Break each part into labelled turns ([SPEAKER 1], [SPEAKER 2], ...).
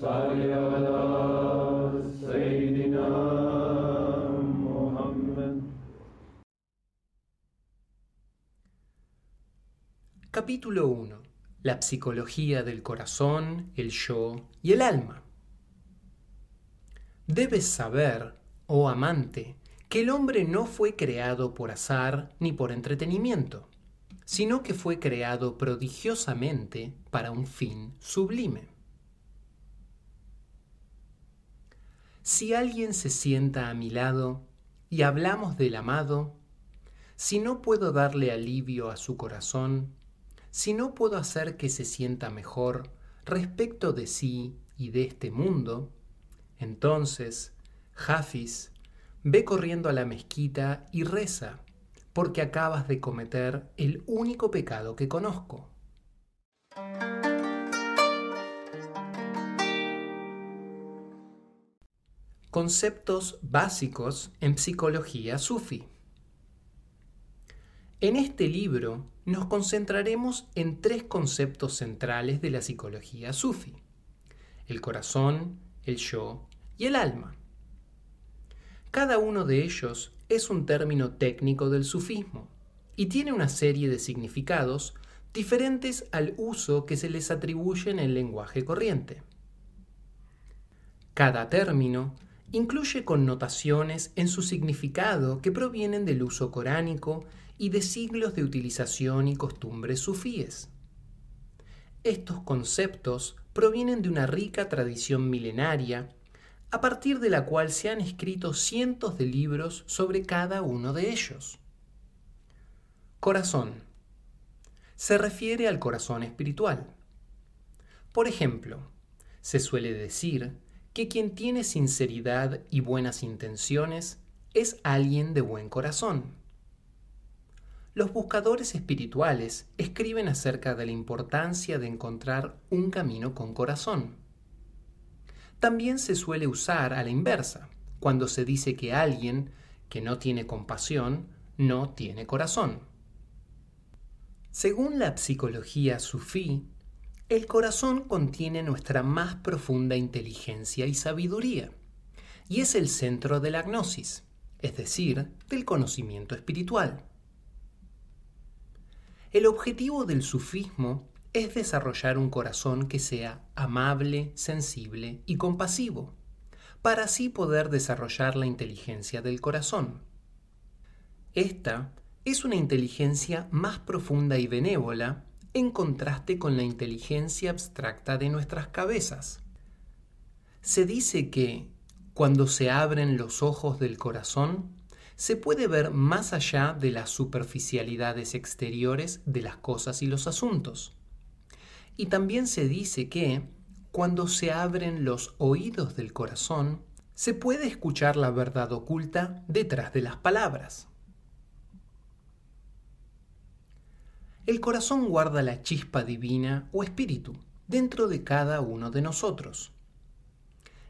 [SPEAKER 1] صل على سيدنا محمد
[SPEAKER 2] Capítulo 1. La psicología del corazón, el yo y el alma. Debes saber, oh amante, que el hombre no fue creado por azar ni por entretenimiento, sino que fue creado prodigiosamente para un fin sublime. Si alguien se sienta a mi lado y hablamos del amado, si no puedo darle alivio a su corazón, si no puedo hacer que se sienta mejor respecto de sí y de este mundo, entonces, Jafis, ve corriendo a la mezquita y reza, porque acabas de cometer el único pecado que conozco. Conceptos básicos en psicología sufi. En este libro nos concentraremos en tres conceptos centrales de la psicología sufi. El corazón, el yo y el alma. Cada uno de ellos es un término técnico del sufismo y tiene una serie de significados diferentes al uso que se les atribuye en el lenguaje corriente. Cada término incluye connotaciones en su significado que provienen del uso coránico y de siglos de utilización y costumbres sufíes. Estos conceptos provienen de una rica tradición milenaria, a partir de la cual se han escrito cientos de libros sobre cada uno de ellos. Corazón. Se refiere al corazón espiritual. Por ejemplo, se suele decir que quien tiene sinceridad y buenas intenciones es alguien de buen corazón. Los buscadores espirituales escriben acerca de la importancia de encontrar un camino con corazón. También se suele usar a la inversa, cuando se dice que alguien que no tiene compasión no tiene corazón. Según la psicología sufí, el corazón contiene nuestra más profunda inteligencia y sabiduría, y es el centro de la gnosis, es decir, del conocimiento espiritual. El objetivo del sufismo es desarrollar un corazón que sea amable, sensible y compasivo, para así poder desarrollar la inteligencia del corazón. Esta es una inteligencia más profunda y benévola en contraste con la inteligencia abstracta de nuestras cabezas. Se dice que, cuando se abren los ojos del corazón, se puede ver más allá de las superficialidades exteriores de las cosas y los asuntos. Y también se dice que, cuando se abren los oídos del corazón, se puede escuchar la verdad oculta detrás de las palabras. El corazón guarda la chispa divina o espíritu dentro de cada uno de nosotros.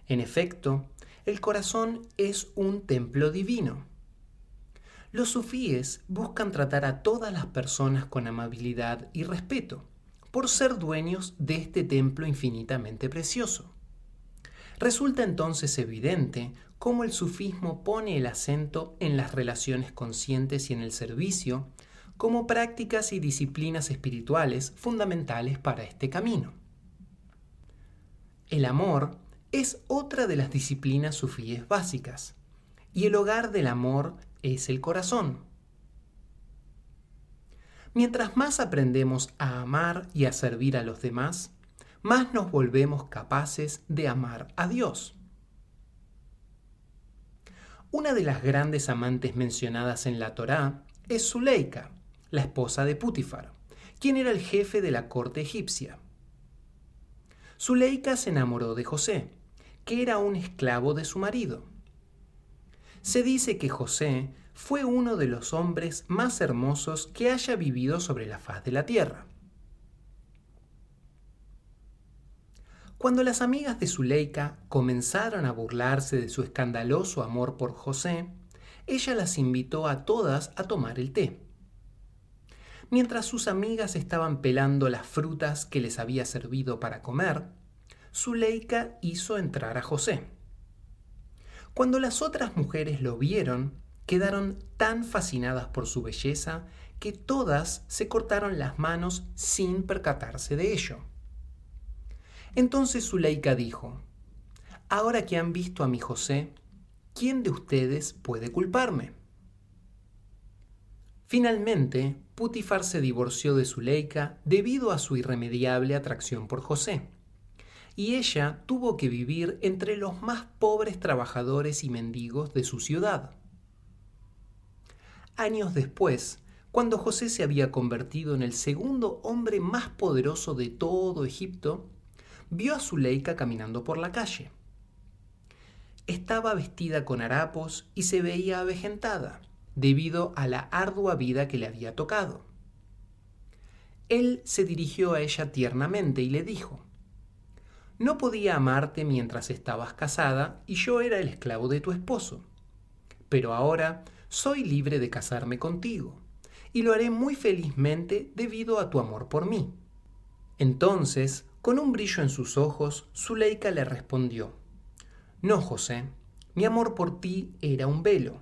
[SPEAKER 2] En efecto, el corazón es un templo divino. Los sufíes buscan tratar a todas las personas con amabilidad y respeto, por ser dueños de este templo infinitamente precioso. Resulta entonces evidente cómo el sufismo pone el acento en las relaciones conscientes y en el servicio, como prácticas y disciplinas espirituales fundamentales para este camino. El amor es otra de las disciplinas sufíes básicas, y el hogar del amor es el corazón. Mientras más aprendemos a amar y a servir a los demás, más nos volvemos capaces de amar a Dios. Una de las grandes amantes mencionadas en la Torá es Zuleika, la esposa de Putifar, quien era el jefe de la corte egipcia. Zuleika se enamoró de José, que era un esclavo de su marido. Se dice que José fue uno de los hombres más hermosos que haya vivido sobre la faz de la tierra. Cuando las amigas de Zuleika comenzaron a burlarse de su escandaloso amor por José, ella las invitó a todas a tomar el té mientras sus amigas estaban pelando las frutas que les había servido para comer, Zuleika hizo entrar a José. Cuando las otras mujeres lo vieron, quedaron tan fascinadas por su belleza que todas se cortaron las manos sin percatarse de ello. Entonces Zuleika dijo, Ahora que han visto a mi José, ¿quién de ustedes puede culparme? Finalmente, Putifar se divorció de Zuleika debido a su irremediable atracción por José, y ella tuvo que vivir entre los más pobres trabajadores y mendigos de su ciudad. Años después, cuando José se había convertido en el segundo hombre más poderoso de todo Egipto, vio a Zuleika caminando por la calle. Estaba vestida con harapos y se veía avejentada debido a la ardua vida que le había tocado. Él se dirigió a ella tiernamente y le dijo, No podía amarte mientras estabas casada y yo era el esclavo de tu esposo, pero ahora soy libre de casarme contigo y lo haré muy felizmente debido a tu amor por mí. Entonces, con un brillo en sus ojos, Zuleika le respondió, No, José, mi amor por ti era un velo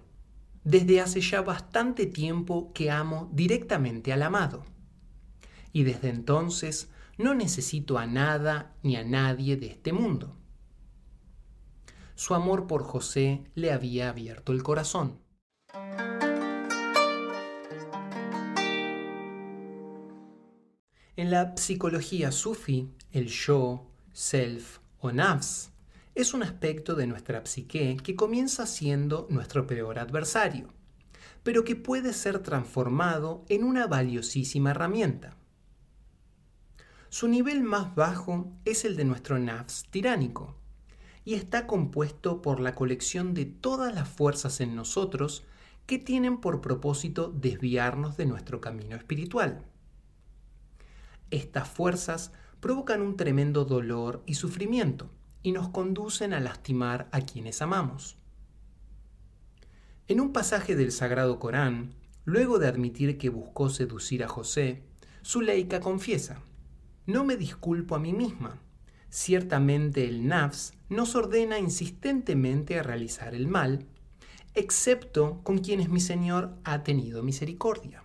[SPEAKER 2] desde hace ya bastante tiempo que amo directamente al amado. Y desde entonces no necesito a nada ni a nadie de este mundo. Su amor por José le había abierto el corazón. En la psicología sufi, el yo, self o nafs es un aspecto de nuestra psique que comienza siendo nuestro peor adversario, pero que puede ser transformado en una valiosísima herramienta. Su nivel más bajo es el de nuestro nafs tiránico, y está compuesto por la colección de todas las fuerzas en nosotros que tienen por propósito desviarnos de nuestro camino espiritual. Estas fuerzas provocan un tremendo dolor y sufrimiento, y nos conducen a lastimar a quienes amamos. En un pasaje del Sagrado Corán, luego de admitir que buscó seducir a José, Zuleika confiesa, No me disculpo a mí misma. Ciertamente el Nafs nos ordena insistentemente a realizar el mal, excepto con quienes mi Señor ha tenido misericordia.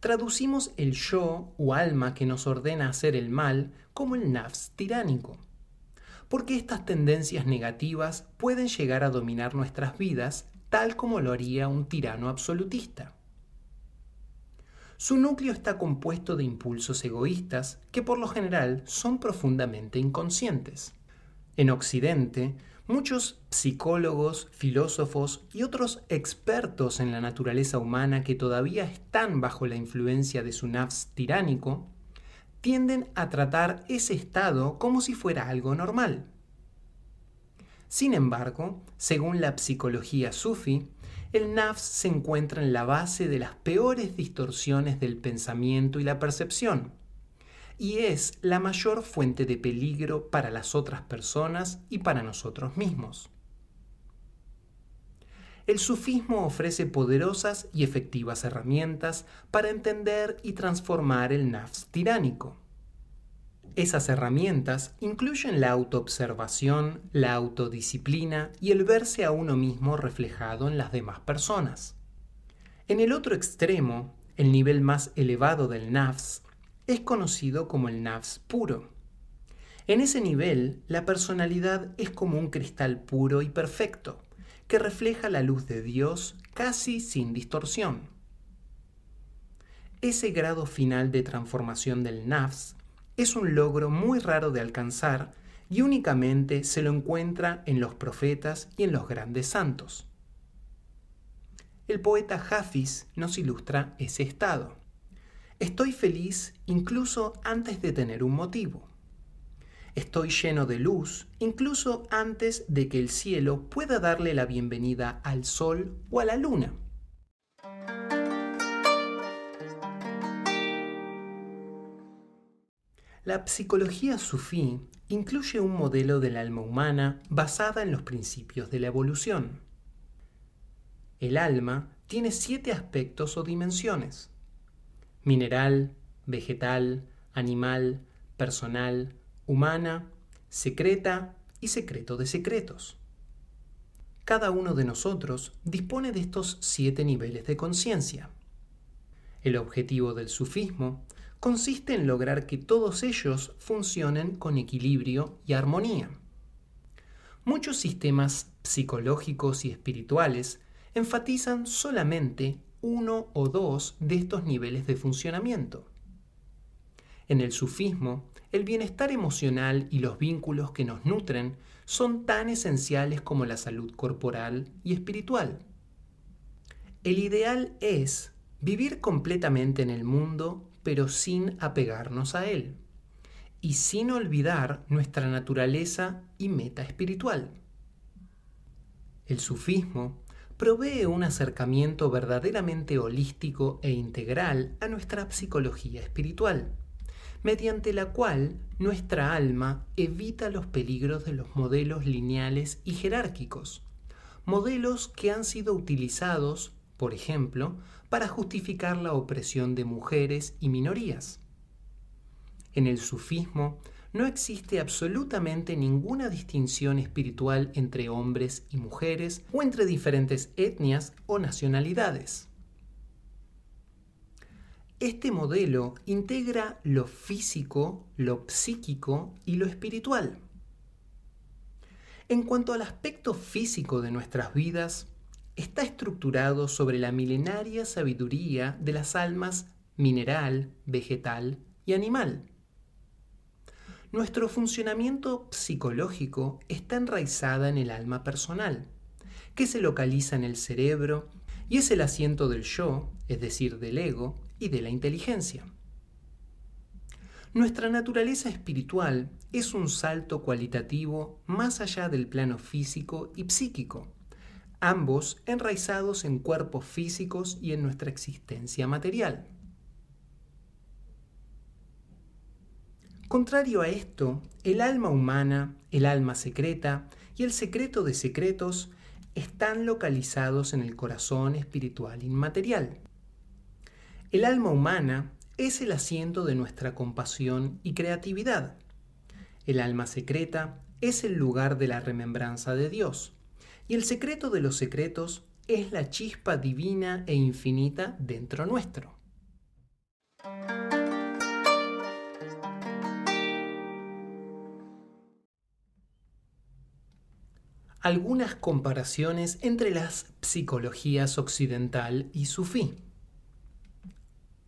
[SPEAKER 2] Traducimos el yo o alma que nos ordena hacer el mal como el nafs tiránico porque estas tendencias negativas pueden llegar a dominar nuestras vidas tal como lo haría un tirano absolutista. Su núcleo está compuesto de impulsos egoístas que por lo general son profundamente inconscientes. En Occidente, muchos psicólogos, filósofos y otros expertos en la naturaleza humana que todavía están bajo la influencia de su nafs tiránico tienden a tratar ese estado como si fuera algo normal. Sin embargo, según la psicología sufi, el nafs se encuentra en la base de las peores distorsiones del pensamiento y la percepción, y es la mayor fuente de peligro para las otras personas y para nosotros mismos. El sufismo ofrece poderosas y efectivas herramientas para entender y transformar el nafs tiránico. Esas herramientas incluyen la autoobservación, la autodisciplina y el verse a uno mismo reflejado en las demás personas. En el otro extremo, el nivel más elevado del nafs es conocido como el nafs puro. En ese nivel, la personalidad es como un cristal puro y perfecto, que refleja la luz de Dios casi sin distorsión. Ese grado final de transformación del nafs es un logro muy raro de alcanzar y únicamente se lo encuentra en los profetas y en los grandes santos. El poeta Hafiz nos ilustra ese estado. Estoy feliz incluso antes de tener un motivo. Estoy lleno de luz incluso antes de que el cielo pueda darle la bienvenida al sol o a la luna. La psicología sufí incluye un modelo del alma humana basada en los principios de la evolución. El alma tiene siete aspectos o dimensiones. Mineral, vegetal, animal, personal, humana, secreta y secreto de secretos. Cada uno de nosotros dispone de estos siete niveles de conciencia. El objetivo del sufismo consiste en lograr que todos ellos funcionen con equilibrio y armonía. Muchos sistemas psicológicos y espirituales enfatizan solamente uno o dos de estos niveles de funcionamiento. En el sufismo, el bienestar emocional y los vínculos que nos nutren son tan esenciales como la salud corporal y espiritual. El ideal es vivir completamente en el mundo pero sin apegarnos a él y sin olvidar nuestra naturaleza y meta espiritual. El sufismo provee un acercamiento verdaderamente holístico e integral a nuestra psicología espiritual, mediante la cual nuestra alma evita los peligros de los modelos lineales y jerárquicos, modelos que han sido utilizados, por ejemplo, para justificar la opresión de mujeres y minorías. En el sufismo no existe absolutamente ninguna distinción espiritual entre hombres y mujeres o entre diferentes etnias o nacionalidades. Este modelo integra lo físico, lo psíquico y lo espiritual. En cuanto al aspecto físico de nuestras vidas, está estructurado sobre la milenaria sabiduría de las almas mineral, vegetal y animal. Nuestro funcionamiento psicológico está enraizada en el alma personal, que se localiza en el cerebro y es el asiento del yo, es decir, del ego y de la inteligencia. Nuestra naturaleza espiritual es un salto cualitativo más allá del plano físico y psíquico, ambos enraizados en cuerpos físicos y en nuestra existencia material. Contrario a esto, el alma humana, el alma secreta y el secreto de secretos están localizados en el corazón espiritual inmaterial. El alma humana es el asiento de nuestra compasión y creatividad. El alma secreta es el lugar de la remembranza de Dios. Y el secreto de los secretos es la chispa divina e infinita dentro nuestro. algunas comparaciones entre las psicologías occidental y sufí.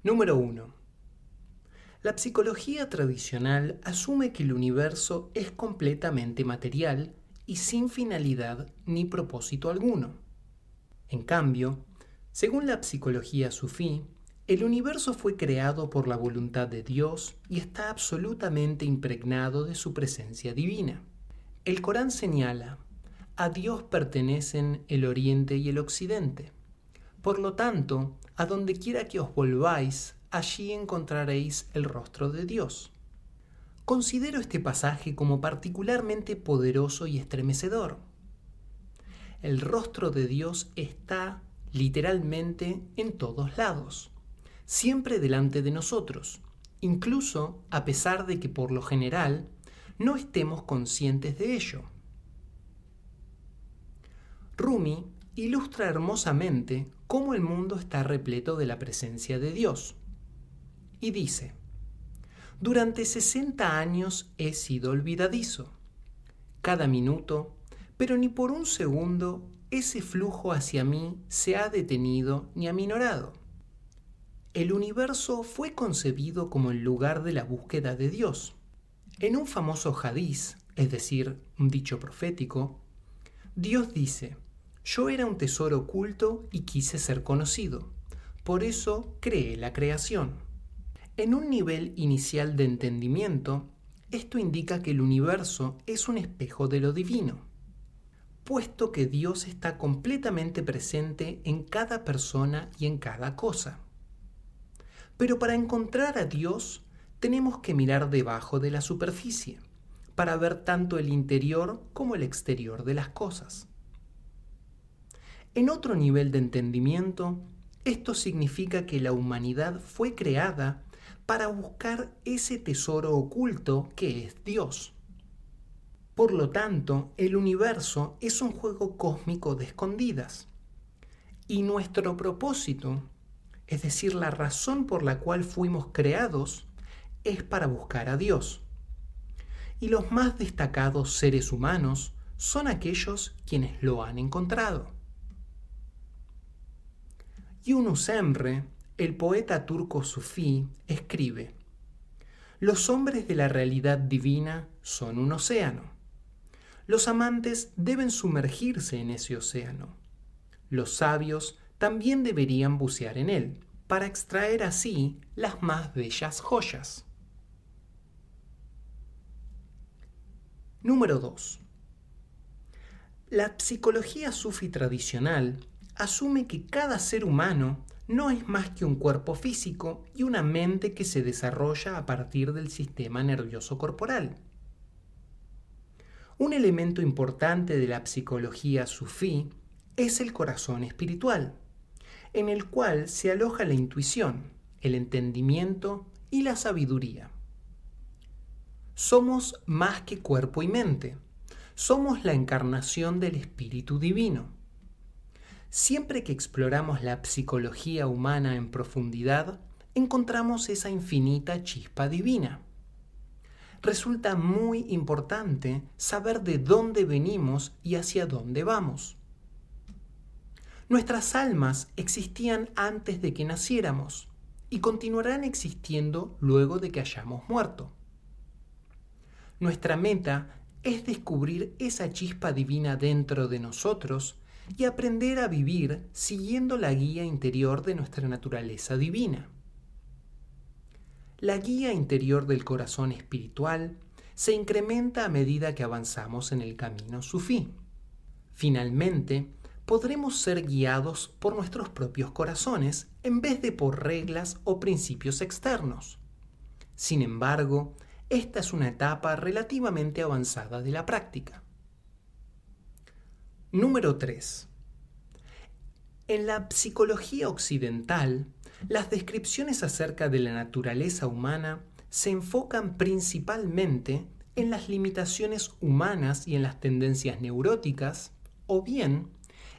[SPEAKER 2] Número 1. La psicología tradicional asume que el universo es completamente material y sin finalidad ni propósito alguno. En cambio, según la psicología sufí, el universo fue creado por la voluntad de Dios y está absolutamente impregnado de su presencia divina. El Corán señala a Dios pertenecen el oriente y el occidente. Por lo tanto, a donde quiera que os volváis, allí encontraréis el rostro de Dios. Considero este pasaje como particularmente poderoso y estremecedor. El rostro de Dios está literalmente en todos lados, siempre delante de nosotros, incluso a pesar de que por lo general no estemos conscientes de ello. Rumi ilustra hermosamente cómo el mundo está repleto de la presencia de Dios. Y dice, durante 60 años he sido olvidadizo. Cada minuto, pero ni por un segundo, ese flujo hacia mí se ha detenido ni aminorado. El universo fue concebido como el lugar de la búsqueda de Dios. En un famoso hadiz, es decir, un dicho profético, Dios dice, yo era un tesoro oculto y quise ser conocido. Por eso creé la creación. En un nivel inicial de entendimiento, esto indica que el universo es un espejo de lo divino, puesto que Dios está completamente presente en cada persona y en cada cosa. Pero para encontrar a Dios tenemos que mirar debajo de la superficie, para ver tanto el interior como el exterior de las cosas. En otro nivel de entendimiento, esto significa que la humanidad fue creada para buscar ese tesoro oculto que es Dios. Por lo tanto, el universo es un juego cósmico de escondidas. Y nuestro propósito, es decir, la razón por la cual fuimos creados, es para buscar a Dios. Y los más destacados seres humanos son aquellos quienes lo han encontrado. Yunus Emre, el poeta turco sufí, escribe, Los hombres de la realidad divina son un océano. Los amantes deben sumergirse en ese océano. Los sabios también deberían bucear en él, para extraer así las más bellas joyas. Número 2. La psicología sufi tradicional asume que cada ser humano no es más que un cuerpo físico y una mente que se desarrolla a partir del sistema nervioso corporal. Un elemento importante de la psicología sufí es el corazón espiritual, en el cual se aloja la intuición, el entendimiento y la sabiduría. Somos más que cuerpo y mente. Somos la encarnación del Espíritu Divino. Siempre que exploramos la psicología humana en profundidad, encontramos esa infinita chispa divina. Resulta muy importante saber de dónde venimos y hacia dónde vamos. Nuestras almas existían antes de que naciéramos y continuarán existiendo luego de que hayamos muerto. Nuestra meta es descubrir esa chispa divina dentro de nosotros y aprender a vivir siguiendo la guía interior de nuestra naturaleza divina. La guía interior del corazón espiritual se incrementa a medida que avanzamos en el camino sufí. Finalmente, podremos ser guiados por nuestros propios corazones en vez de por reglas o principios externos. Sin embargo, esta es una etapa relativamente avanzada de la práctica. Número 3. En la psicología occidental, las descripciones acerca de la naturaleza humana se enfocan principalmente en las limitaciones humanas y en las tendencias neuróticas, o bien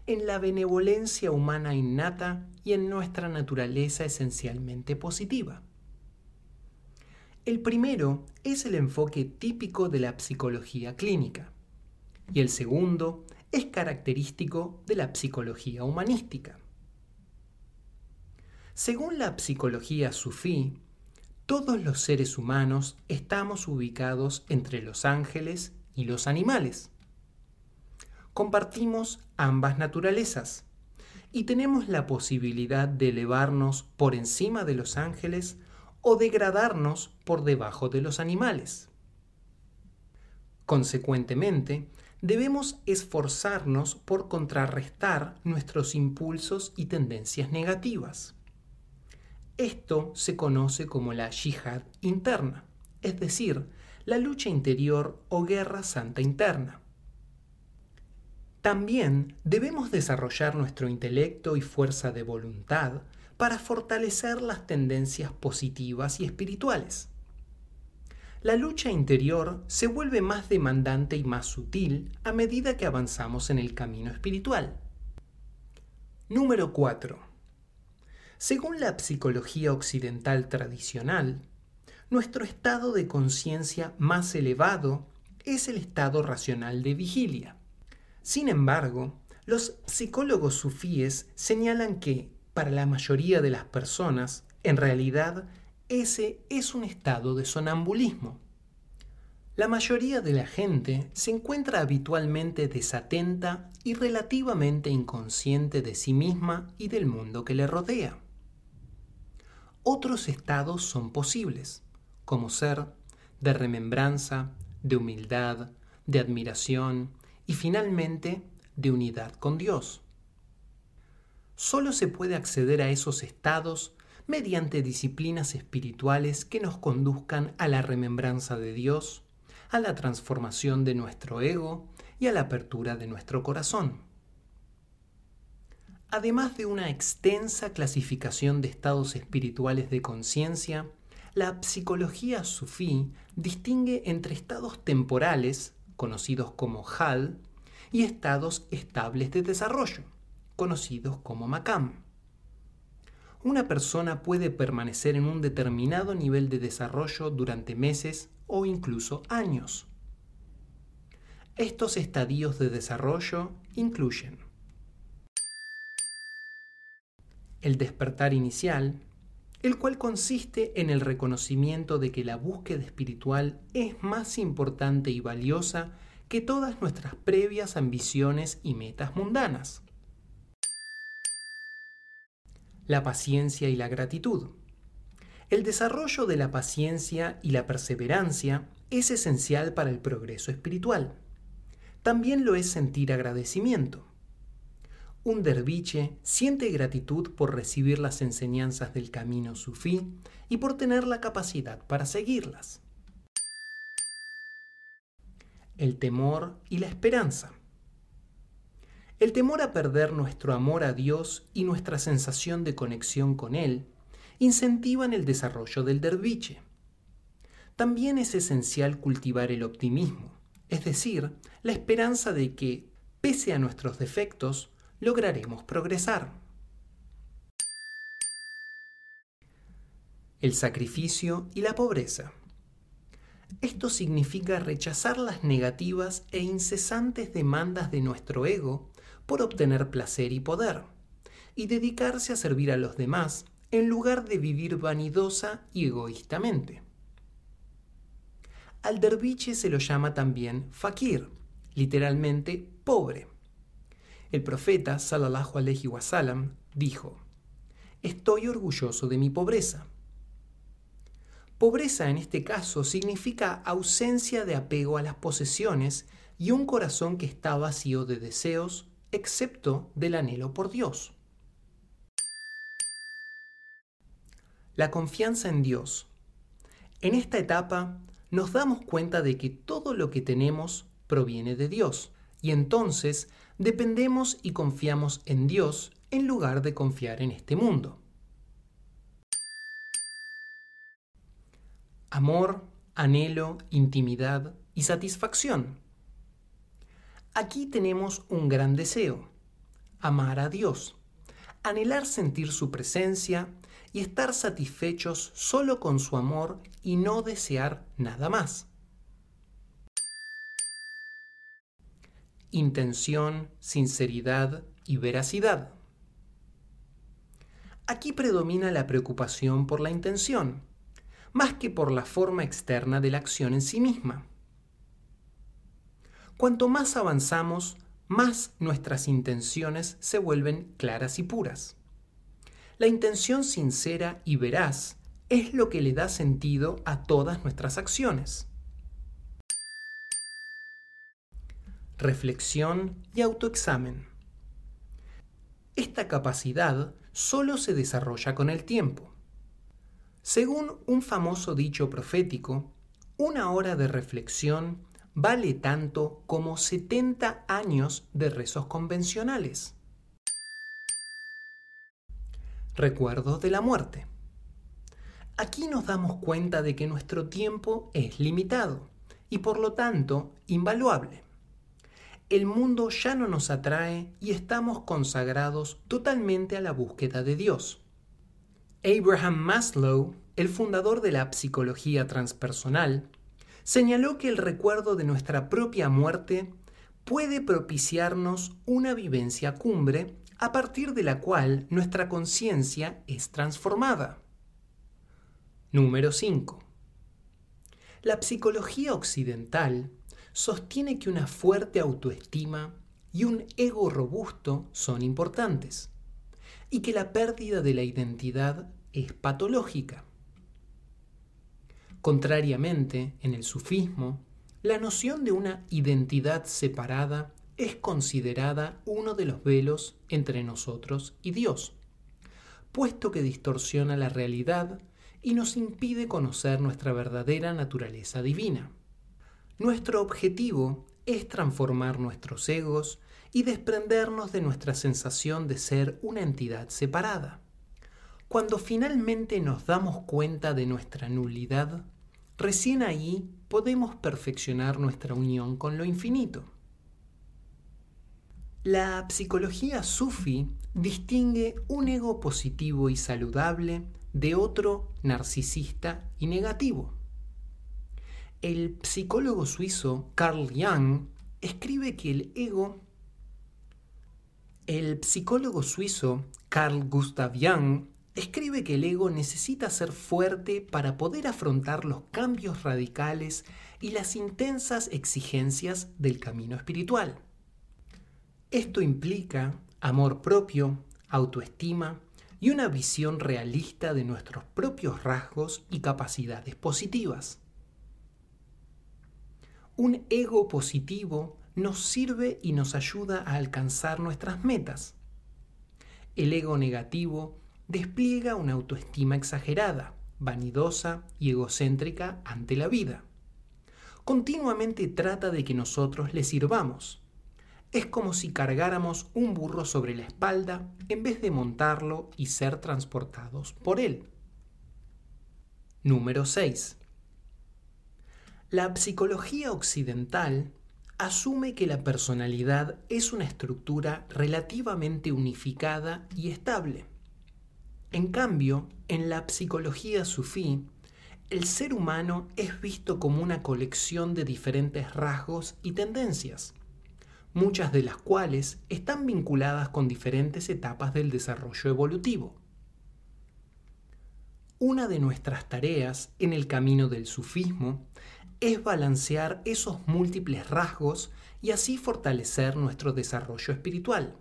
[SPEAKER 2] en la benevolencia humana innata y en nuestra naturaleza esencialmente positiva. El primero es el enfoque típico de la psicología clínica y el segundo es característico de la psicología humanística. Según la psicología sufí, todos los seres humanos estamos ubicados entre los ángeles y los animales. Compartimos ambas naturalezas y tenemos la posibilidad de elevarnos por encima de los ángeles o degradarnos por debajo de los animales. Consecuentemente, debemos esforzarnos por contrarrestar nuestros impulsos y tendencias negativas. Esto se conoce como la yihad interna, es decir, la lucha interior o guerra santa interna. También debemos desarrollar nuestro intelecto y fuerza de voluntad para fortalecer las tendencias positivas y espirituales. La lucha interior se vuelve más demandante y más sutil a medida que avanzamos en el camino espiritual. Número 4. Según la psicología occidental tradicional, nuestro estado de conciencia más elevado es el estado racional de vigilia. Sin embargo, los psicólogos sufíes señalan que para la mayoría de las personas, en realidad, ese es un estado de sonambulismo. La mayoría de la gente se encuentra habitualmente desatenta y relativamente inconsciente de sí misma y del mundo que le rodea. Otros estados son posibles, como ser de remembranza, de humildad, de admiración y finalmente de unidad con Dios solo se puede acceder a esos estados mediante disciplinas espirituales que nos conduzcan a la remembranza de Dios, a la transformación de nuestro ego y a la apertura de nuestro corazón. Además de una extensa clasificación de estados espirituales de conciencia, la psicología sufí distingue entre estados temporales, conocidos como HAL, y estados estables de desarrollo, conocidos como MACAM. Una persona puede permanecer en un determinado nivel de desarrollo durante meses o incluso años. Estos estadios de desarrollo incluyen el despertar inicial, el cual consiste en el reconocimiento de que la búsqueda espiritual es más importante y valiosa que todas nuestras previas ambiciones y metas mundanas. La paciencia y la gratitud. El desarrollo de la paciencia y la perseverancia es esencial para el progreso espiritual. También lo es sentir agradecimiento. Un derviche siente gratitud por recibir las enseñanzas del camino sufí y por tener la capacidad para seguirlas. El temor y la esperanza. El temor a perder nuestro amor a Dios y nuestra sensación de conexión con Él incentivan el desarrollo del derviche. También es esencial cultivar el optimismo, es decir, la esperanza de que, pese a nuestros defectos, lograremos progresar. El sacrificio y la pobreza. Esto significa rechazar las negativas e incesantes demandas de nuestro ego por obtener placer y poder, y dedicarse a servir a los demás en lugar de vivir vanidosa y egoístamente. Al derviche se lo llama también fakir, literalmente pobre. El profeta, sallallahu alaihi wasallam, dijo: Estoy orgulloso de mi pobreza. Pobreza en este caso significa ausencia de apego a las posesiones y un corazón que está vacío de deseos, excepto del anhelo por Dios. La confianza en Dios. En esta etapa nos damos cuenta de que todo lo que tenemos proviene de Dios y entonces dependemos y confiamos en Dios en lugar de confiar en este mundo. Amor, anhelo, intimidad y satisfacción. Aquí tenemos un gran deseo, amar a Dios, anhelar sentir su presencia y estar satisfechos solo con su amor y no desear nada más. Intención, sinceridad y veracidad. Aquí predomina la preocupación por la intención, más que por la forma externa de la acción en sí misma. Cuanto más avanzamos, más nuestras intenciones se vuelven claras y puras. La intención sincera y veraz es lo que le da sentido a todas nuestras acciones. Reflexión y autoexamen. Esta capacidad solo se desarrolla con el tiempo. Según un famoso dicho profético, una hora de reflexión vale tanto como 70 años de rezos convencionales. Recuerdos de la muerte. Aquí nos damos cuenta de que nuestro tiempo es limitado y por lo tanto invaluable. El mundo ya no nos atrae y estamos consagrados totalmente a la búsqueda de Dios. Abraham Maslow, el fundador de la psicología transpersonal, señaló que el recuerdo de nuestra propia muerte puede propiciarnos una vivencia cumbre a partir de la cual nuestra conciencia es transformada. Número 5. La psicología occidental sostiene que una fuerte autoestima y un ego robusto son importantes, y que la pérdida de la identidad es patológica. Contrariamente, en el sufismo, la noción de una identidad separada es considerada uno de los velos entre nosotros y Dios, puesto que distorsiona la realidad y nos impide conocer nuestra verdadera naturaleza divina. Nuestro objetivo es transformar nuestros egos y desprendernos de nuestra sensación de ser una entidad separada. Cuando finalmente nos damos cuenta de nuestra nulidad, recién ahí podemos perfeccionar nuestra unión con lo infinito. La psicología sufi distingue un ego positivo y saludable de otro narcisista y negativo. El psicólogo suizo Carl Jung escribe que el ego el psicólogo suizo Carl Gustav Jung escribe que el ego necesita ser fuerte para poder afrontar los cambios radicales y las intensas exigencias del camino espiritual. Esto implica amor propio, autoestima y una visión realista de nuestros propios rasgos y capacidades positivas. Un ego positivo nos sirve y nos ayuda a alcanzar nuestras metas. El ego negativo despliega una autoestima exagerada, vanidosa y egocéntrica ante la vida. Continuamente trata de que nosotros le sirvamos. Es como si cargáramos un burro sobre la espalda en vez de montarlo y ser transportados por él. Número 6. La psicología occidental asume que la personalidad es una estructura relativamente unificada y estable. En cambio, en la psicología sufí, el ser humano es visto como una colección de diferentes rasgos y tendencias, muchas de las cuales están vinculadas con diferentes etapas del desarrollo evolutivo. Una de nuestras tareas en el camino del sufismo es balancear esos múltiples rasgos y así fortalecer nuestro desarrollo espiritual.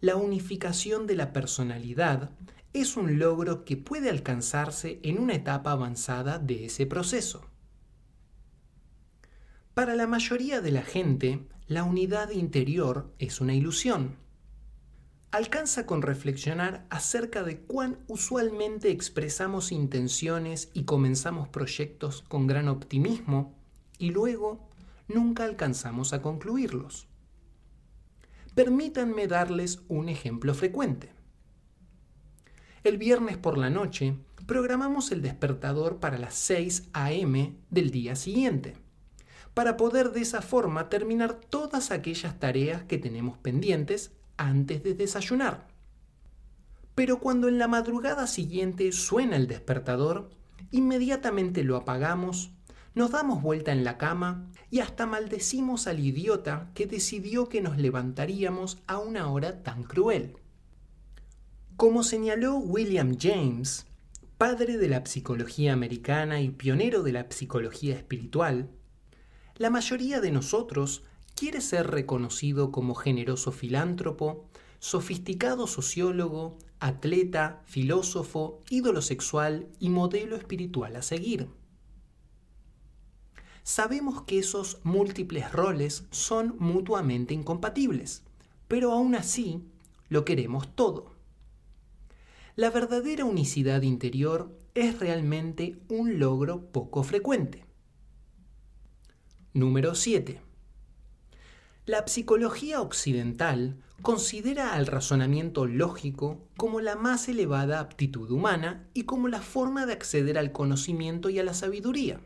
[SPEAKER 2] La unificación de la personalidad es un logro que puede alcanzarse en una etapa avanzada de ese proceso. Para la mayoría de la gente, la unidad interior es una ilusión alcanza con reflexionar acerca de cuán usualmente expresamos intenciones y comenzamos proyectos con gran optimismo y luego nunca alcanzamos a concluirlos. Permítanme darles un ejemplo frecuente. El viernes por la noche programamos el despertador para las 6 a.m. del día siguiente, para poder de esa forma terminar todas aquellas tareas que tenemos pendientes antes de desayunar. Pero cuando en la madrugada siguiente suena el despertador, inmediatamente lo apagamos, nos damos vuelta en la cama y hasta maldecimos al idiota que decidió que nos levantaríamos a una hora tan cruel. Como señaló William James, padre de la psicología americana y pionero de la psicología espiritual, la mayoría de nosotros quiere ser reconocido como generoso filántropo, sofisticado sociólogo, atleta, filósofo, ídolo sexual y modelo espiritual a seguir. Sabemos que esos múltiples roles son mutuamente incompatibles, pero aún así lo queremos todo. La verdadera unicidad interior es realmente un logro poco frecuente. Número 7. La psicología occidental considera al razonamiento lógico como la más elevada aptitud humana y como la forma de acceder al conocimiento y a la sabiduría.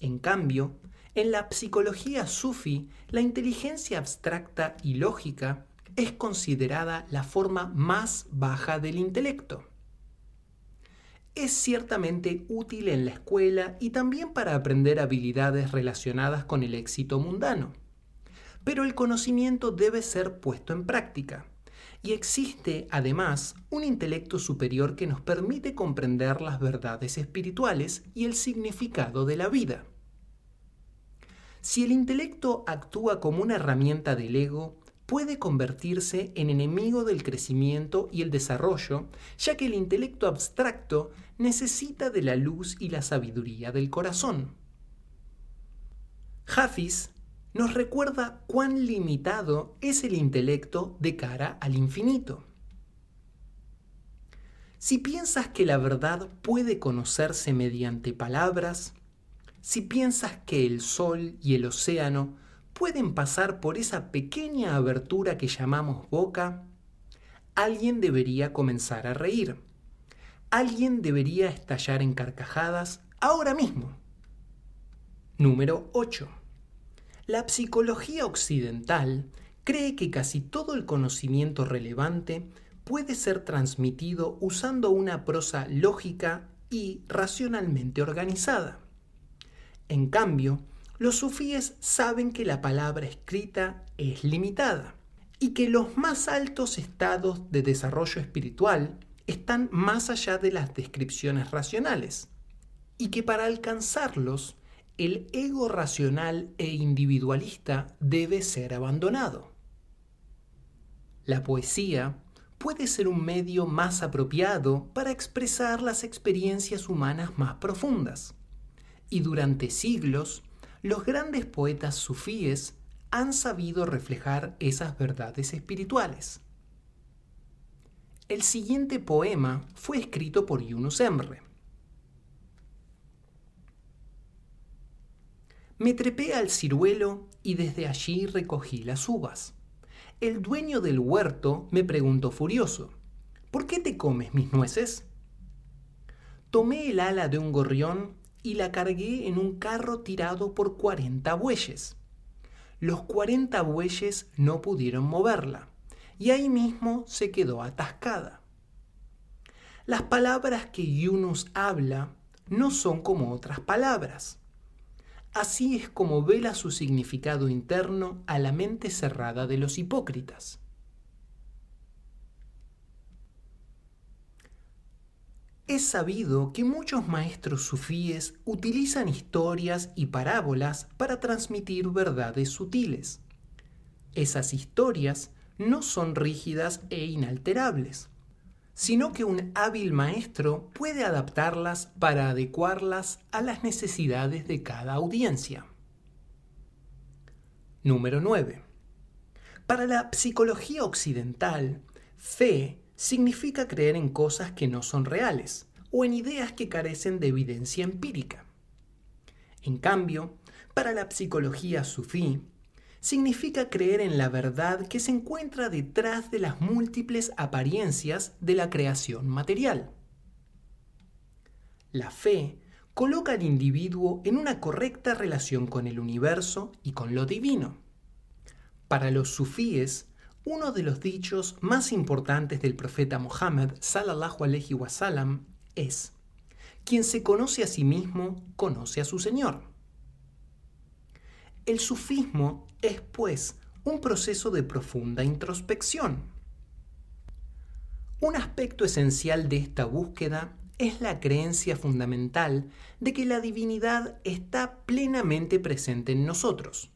[SPEAKER 2] En cambio, en la psicología sufi, la inteligencia abstracta y lógica es considerada la forma más baja del intelecto. Es ciertamente útil en la escuela y también para aprender habilidades relacionadas con el éxito mundano pero el conocimiento debe ser puesto en práctica. Y existe, además, un intelecto superior que nos permite comprender las verdades espirituales y el significado de la vida. Si el intelecto actúa como una herramienta del ego, puede convertirse en enemigo del crecimiento y el desarrollo, ya que el intelecto abstracto necesita de la luz y la sabiduría del corazón. Hafiz nos recuerda cuán limitado es el intelecto de cara al infinito. Si piensas que la verdad puede conocerse mediante palabras, si piensas que el sol y el océano pueden pasar por esa pequeña abertura que llamamos boca, alguien debería comenzar a reír. alguien debería estallar en carcajadas ahora mismo. Número 8. La psicología occidental cree que casi todo el conocimiento relevante puede ser transmitido usando una prosa lógica y racionalmente organizada. En cambio, los sufíes saben que la palabra escrita es limitada y que los más altos estados de desarrollo espiritual están más allá de las descripciones racionales y que para alcanzarlos el ego racional e individualista debe ser abandonado. La poesía puede ser un medio más apropiado para expresar las experiencias humanas más profundas. Y durante siglos, los grandes poetas sufíes han sabido reflejar esas verdades espirituales. El siguiente poema fue escrito por Yunus Emre. Me trepé al ciruelo y desde allí recogí las uvas. El dueño del huerto me preguntó furioso, ¿por qué te comes mis nueces? Tomé el ala de un gorrión y la cargué en un carro tirado por cuarenta bueyes. Los cuarenta bueyes no pudieron moverla, y ahí mismo se quedó atascada. Las palabras que Yunus habla no son como otras palabras. Así es como vela su significado interno a la mente cerrada de los hipócritas. Es sabido que muchos maestros sufíes utilizan historias y parábolas para transmitir verdades sutiles. Esas historias no son rígidas e inalterables sino que un hábil maestro puede adaptarlas para adecuarlas a las necesidades de cada audiencia. Número 9. Para la psicología occidental, fe significa creer en cosas que no son reales o en ideas que carecen de evidencia empírica. En cambio, para la psicología sufí, significa creer en la verdad que se encuentra detrás de las múltiples apariencias de la creación material. La fe coloca al individuo en una correcta relación con el universo y con lo divino. Para los sufíes, uno de los dichos más importantes del profeta Mohammed sallallahu alaihi wasallam es: quien se conoce a sí mismo conoce a su Señor. El sufismo es, pues, un proceso de profunda introspección. Un aspecto esencial de esta búsqueda es la creencia fundamental de que la divinidad está plenamente presente en nosotros,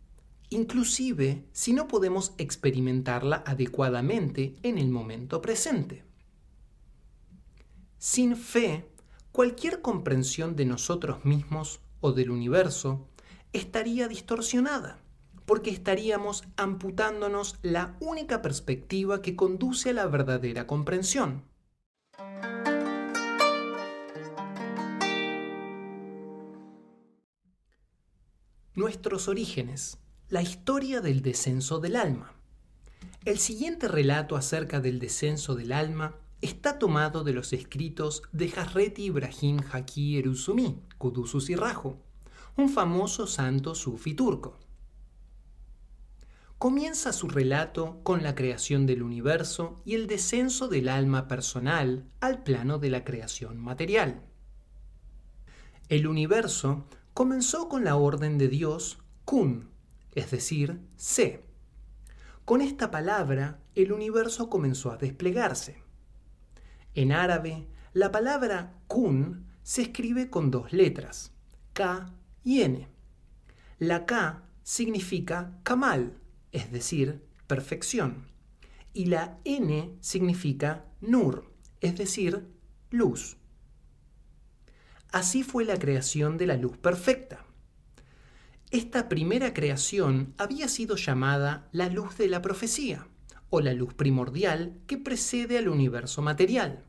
[SPEAKER 2] inclusive si no podemos experimentarla adecuadamente en el momento presente. Sin fe, cualquier comprensión de nosotros mismos o del universo estaría distorsionada, porque estaríamos amputándonos la única perspectiva que conduce a la verdadera comprensión. Nuestros orígenes, la historia del descenso del alma. El siguiente relato acerca del descenso del alma está tomado de los escritos de Hazret Ibrahim Haki Eruzumi, Kudusus y Rajo, un famoso santo sufi turco. Comienza su relato con la creación del universo y el descenso del alma personal al plano de la creación material. El universo comenzó con la orden de Dios kun, es decir, sé. Con esta palabra, el universo comenzó a desplegarse. En árabe, la palabra kun se escribe con dos letras, K y N. La K significa Kamal, es decir, perfección, y la N significa Nur, es decir, luz. Así fue la creación de la luz perfecta. Esta primera creación había sido llamada la luz de la profecía, o la luz primordial que precede al universo material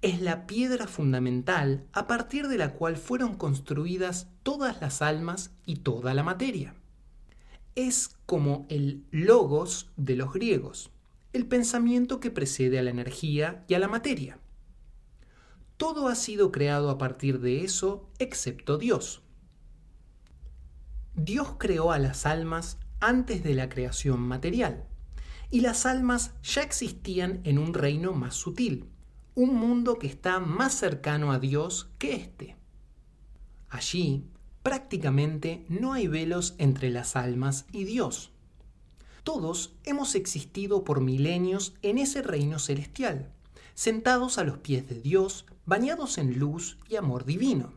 [SPEAKER 2] es la piedra fundamental a partir de la cual fueron construidas todas las almas y toda la materia. Es como el logos de los griegos, el pensamiento que precede a la energía y a la materia. todo ha sido creado a partir de eso excepto Dios. Dios creó a las almas antes de la creación material, y las almas ya existían en un reino más sutil, un mundo que está más cercano a Dios que éste. Allí, prácticamente no hay velos entre las almas y Dios. Todos hemos existido por milenios en ese reino celestial, sentados a los pies de Dios, bañados en luz y amor divino.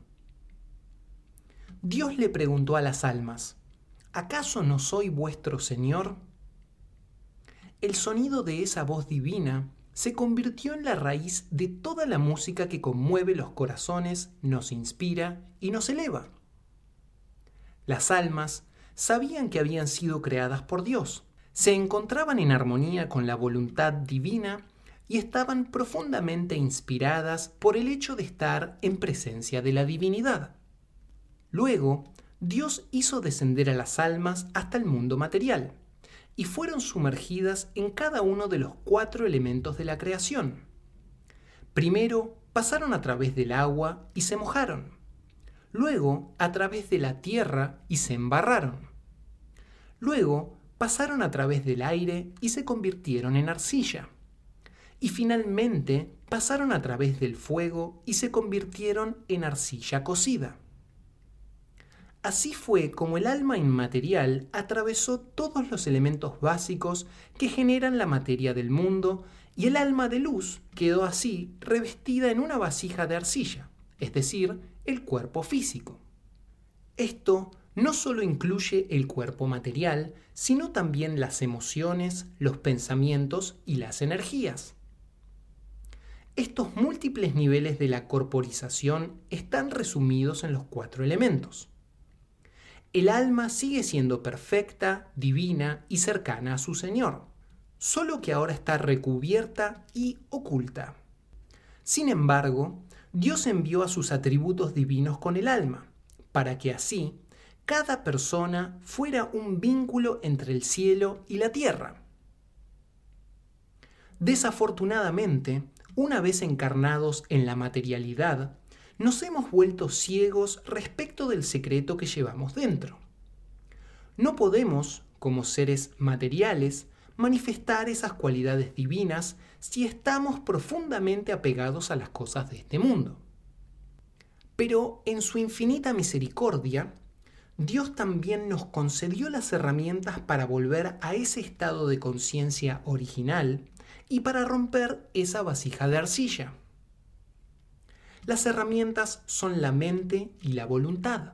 [SPEAKER 2] Dios le preguntó a las almas, ¿acaso no soy vuestro Señor? El sonido de esa voz divina se convirtió en la raíz de toda la música que conmueve los corazones, nos inspira y nos eleva. Las almas sabían que habían sido creadas por Dios, se encontraban en armonía con la voluntad divina y estaban profundamente inspiradas por el hecho de estar en presencia de la divinidad. Luego, Dios hizo descender a las almas hasta el mundo material y fueron sumergidas en cada uno de los cuatro elementos de la creación. Primero pasaron a través del agua y se mojaron. Luego a través de la tierra y se embarraron. Luego pasaron a través del aire y se convirtieron en arcilla. Y finalmente pasaron a través del fuego y se convirtieron en arcilla cocida. Así fue como el alma inmaterial atravesó todos los elementos básicos que generan la materia del mundo y el alma de luz quedó así revestida en una vasija de arcilla, es decir, el cuerpo físico. Esto no solo incluye el cuerpo material, sino también las emociones, los pensamientos y las energías. Estos múltiples niveles de la corporización están resumidos en los cuatro elementos el alma sigue siendo perfecta, divina y cercana a su Señor, solo que ahora está recubierta y oculta. Sin embargo, Dios envió a sus atributos divinos con el alma, para que así cada persona fuera un vínculo entre el cielo y la tierra. Desafortunadamente, una vez encarnados en la materialidad, nos hemos vuelto ciegos respecto del secreto que llevamos dentro. No podemos, como seres materiales, manifestar esas cualidades divinas si estamos profundamente apegados a las cosas de este mundo. Pero en su infinita misericordia, Dios también nos concedió las herramientas para volver a ese estado de conciencia original y para romper esa vasija de arcilla. Las herramientas son la mente y la voluntad.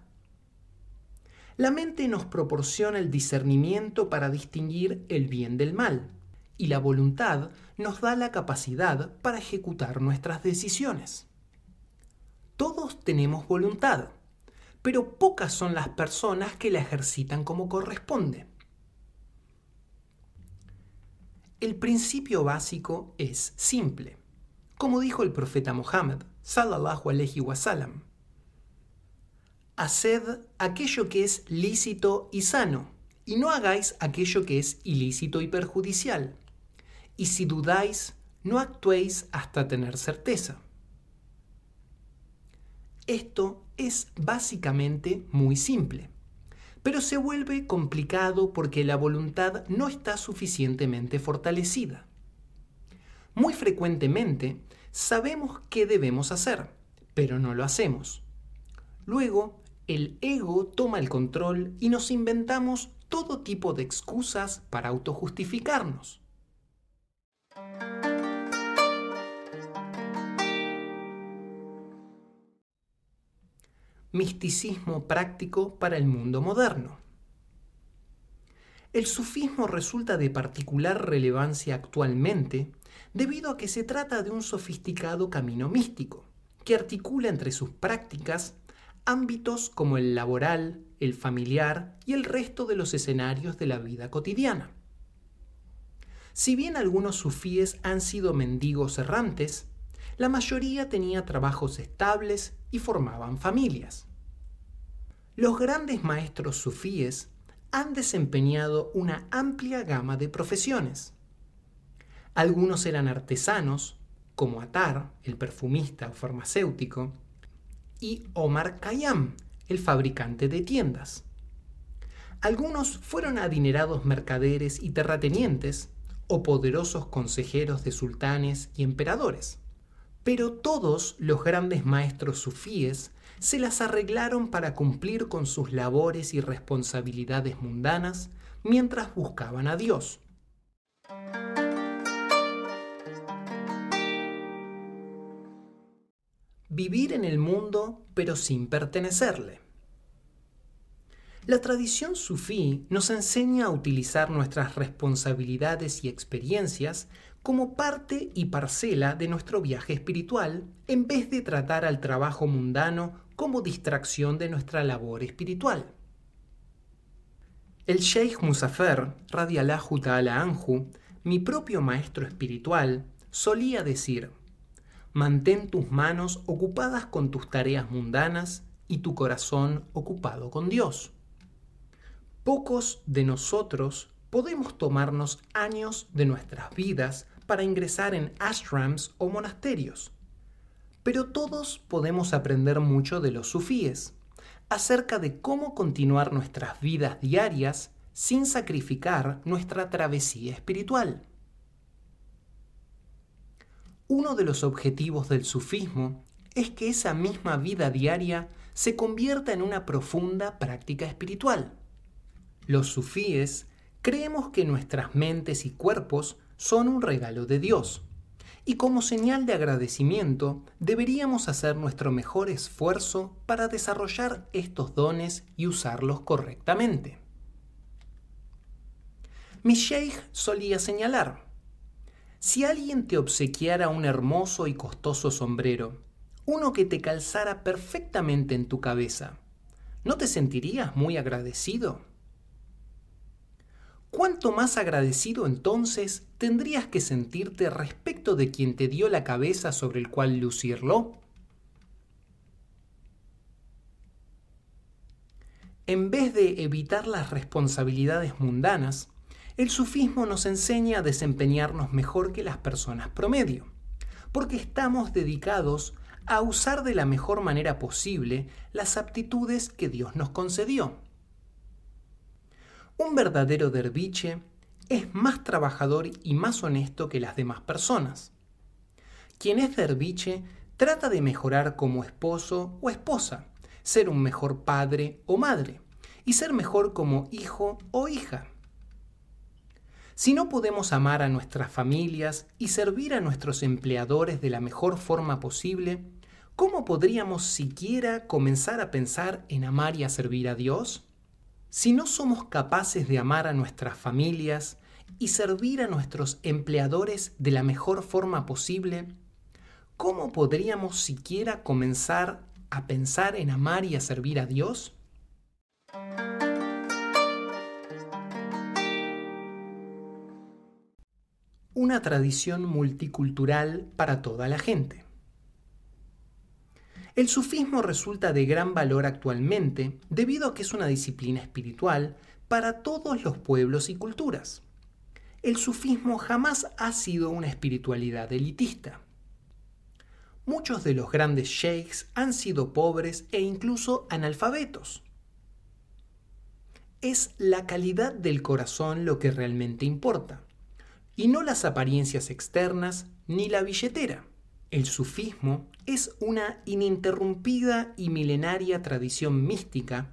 [SPEAKER 2] La mente nos proporciona el discernimiento para distinguir el bien del mal y la voluntad nos da la capacidad para ejecutar nuestras decisiones. Todos tenemos voluntad, pero pocas son las personas que la ejercitan como corresponde. El principio básico es simple. Como dijo el profeta Mohammed, sallallahu wasallam. Haced aquello que es lícito y sano, y no hagáis aquello que es ilícito y perjudicial. Y si dudáis, no actuéis hasta tener certeza. Esto es básicamente muy simple, pero se vuelve complicado porque la voluntad no está suficientemente fortalecida. Muy frecuentemente Sabemos qué debemos hacer, pero no lo hacemos. Luego, el ego toma el control y nos inventamos todo tipo de excusas para autojustificarnos. Misticismo práctico para el mundo moderno. El sufismo resulta de particular relevancia actualmente debido a que se trata de un sofisticado camino místico, que articula entre sus prácticas ámbitos como el laboral, el familiar y el resto de los escenarios de la vida cotidiana. Si bien algunos sufíes han sido mendigos errantes, la mayoría tenía trabajos estables y formaban familias. Los grandes maestros sufíes han desempeñado una amplia gama de profesiones. Algunos eran artesanos, como Atar, el perfumista o farmacéutico, y Omar Khayyam, el fabricante de tiendas. Algunos fueron adinerados mercaderes y terratenientes, o poderosos consejeros de sultanes y emperadores. Pero todos los grandes maestros sufíes se las arreglaron para cumplir con sus labores y responsabilidades mundanas mientras buscaban a Dios. Vivir en el mundo pero sin pertenecerle. La tradición sufí nos enseña a utilizar nuestras responsabilidades y experiencias como parte y parcela de nuestro viaje espiritual, en vez de tratar al trabajo mundano como distracción de nuestra labor espiritual. El Sheikh Musafer, radiallahu ta'ala anhu, mi propio maestro espiritual, solía decir, mantén tus manos ocupadas con tus tareas mundanas y tu corazón ocupado con Dios. Pocos de nosotros podemos tomarnos años de nuestras vidas para ingresar en ashrams o monasterios, pero todos podemos aprender mucho de los sufíes acerca de cómo continuar nuestras vidas diarias sin sacrificar nuestra travesía espiritual. Uno de los objetivos del sufismo es que esa misma vida diaria se convierta en una profunda práctica espiritual. Los sufíes creemos que nuestras mentes y cuerpos son un regalo de Dios, y como señal de agradecimiento deberíamos hacer nuestro mejor esfuerzo para desarrollar estos dones y usarlos correctamente. Mi sheikh solía señalar, si alguien te obsequiara un hermoso y costoso sombrero, uno que te calzara perfectamente en tu cabeza, ¿no te sentirías muy agradecido? ¿Cuánto más agradecido entonces tendrías que sentirte respecto de quien te dio la cabeza sobre el cual lucirlo? En vez de evitar las responsabilidades mundanas, el sufismo nos enseña a desempeñarnos mejor que las personas promedio, porque estamos dedicados a usar de la mejor manera posible las aptitudes que Dios nos concedió. Un verdadero derviche es más trabajador y más honesto que las demás personas. Quien es derviche trata de mejorar como esposo o esposa, ser un mejor padre o madre y ser mejor como hijo o hija. Si no podemos amar a nuestras familias y servir a nuestros empleadores de la mejor forma posible, ¿cómo podríamos siquiera comenzar a pensar en amar y a servir a Dios? Si no somos capaces de amar a nuestras familias y servir a nuestros empleadores de la mejor forma posible, ¿cómo podríamos siquiera comenzar a pensar en amar y a servir a Dios? Una tradición multicultural para toda la gente. El sufismo resulta de gran valor actualmente debido a que es una disciplina espiritual para todos los pueblos y culturas. El sufismo jamás ha sido una espiritualidad elitista. Muchos de los grandes sheikhs han sido pobres e incluso analfabetos. Es la calidad del corazón lo que realmente importa, y no las apariencias externas ni la billetera. El sufismo es una ininterrumpida y milenaria tradición mística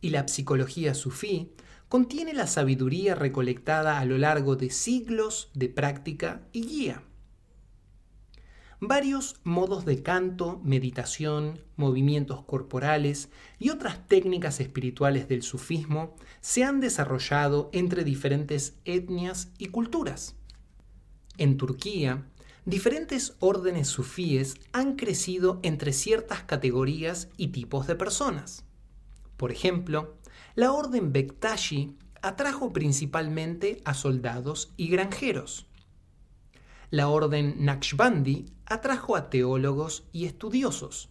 [SPEAKER 2] y la psicología sufí contiene la sabiduría recolectada a lo largo de siglos de práctica y guía. Varios modos de canto, meditación, movimientos corporales y otras técnicas espirituales del sufismo se han desarrollado entre diferentes etnias y culturas. En Turquía, diferentes órdenes sufíes han crecido entre ciertas categorías y tipos de personas. Por ejemplo, la orden Bektashi atrajo principalmente a soldados y granjeros. La orden Naqshbandi atrajo a teólogos y estudiosos.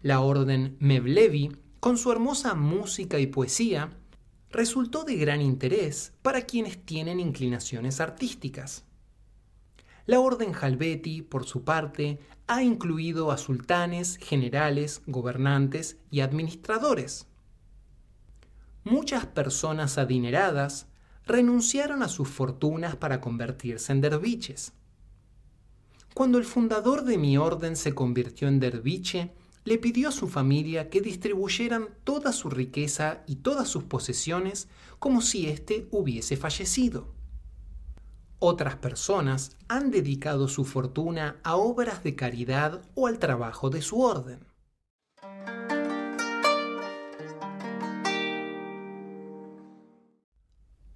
[SPEAKER 2] La orden Mevlevi, con su hermosa música y poesía, resultó de gran interés para quienes tienen inclinaciones artísticas. La orden Halbeti, por su parte, ha incluido a sultanes, generales, gobernantes y administradores. Muchas personas adineradas renunciaron a sus fortunas para convertirse en derviches. Cuando el fundador de mi orden se convirtió en derviche, le pidió a su familia que distribuyeran toda su riqueza y todas sus posesiones como si éste hubiese fallecido. Otras personas han dedicado su fortuna a obras de caridad o al trabajo de su orden.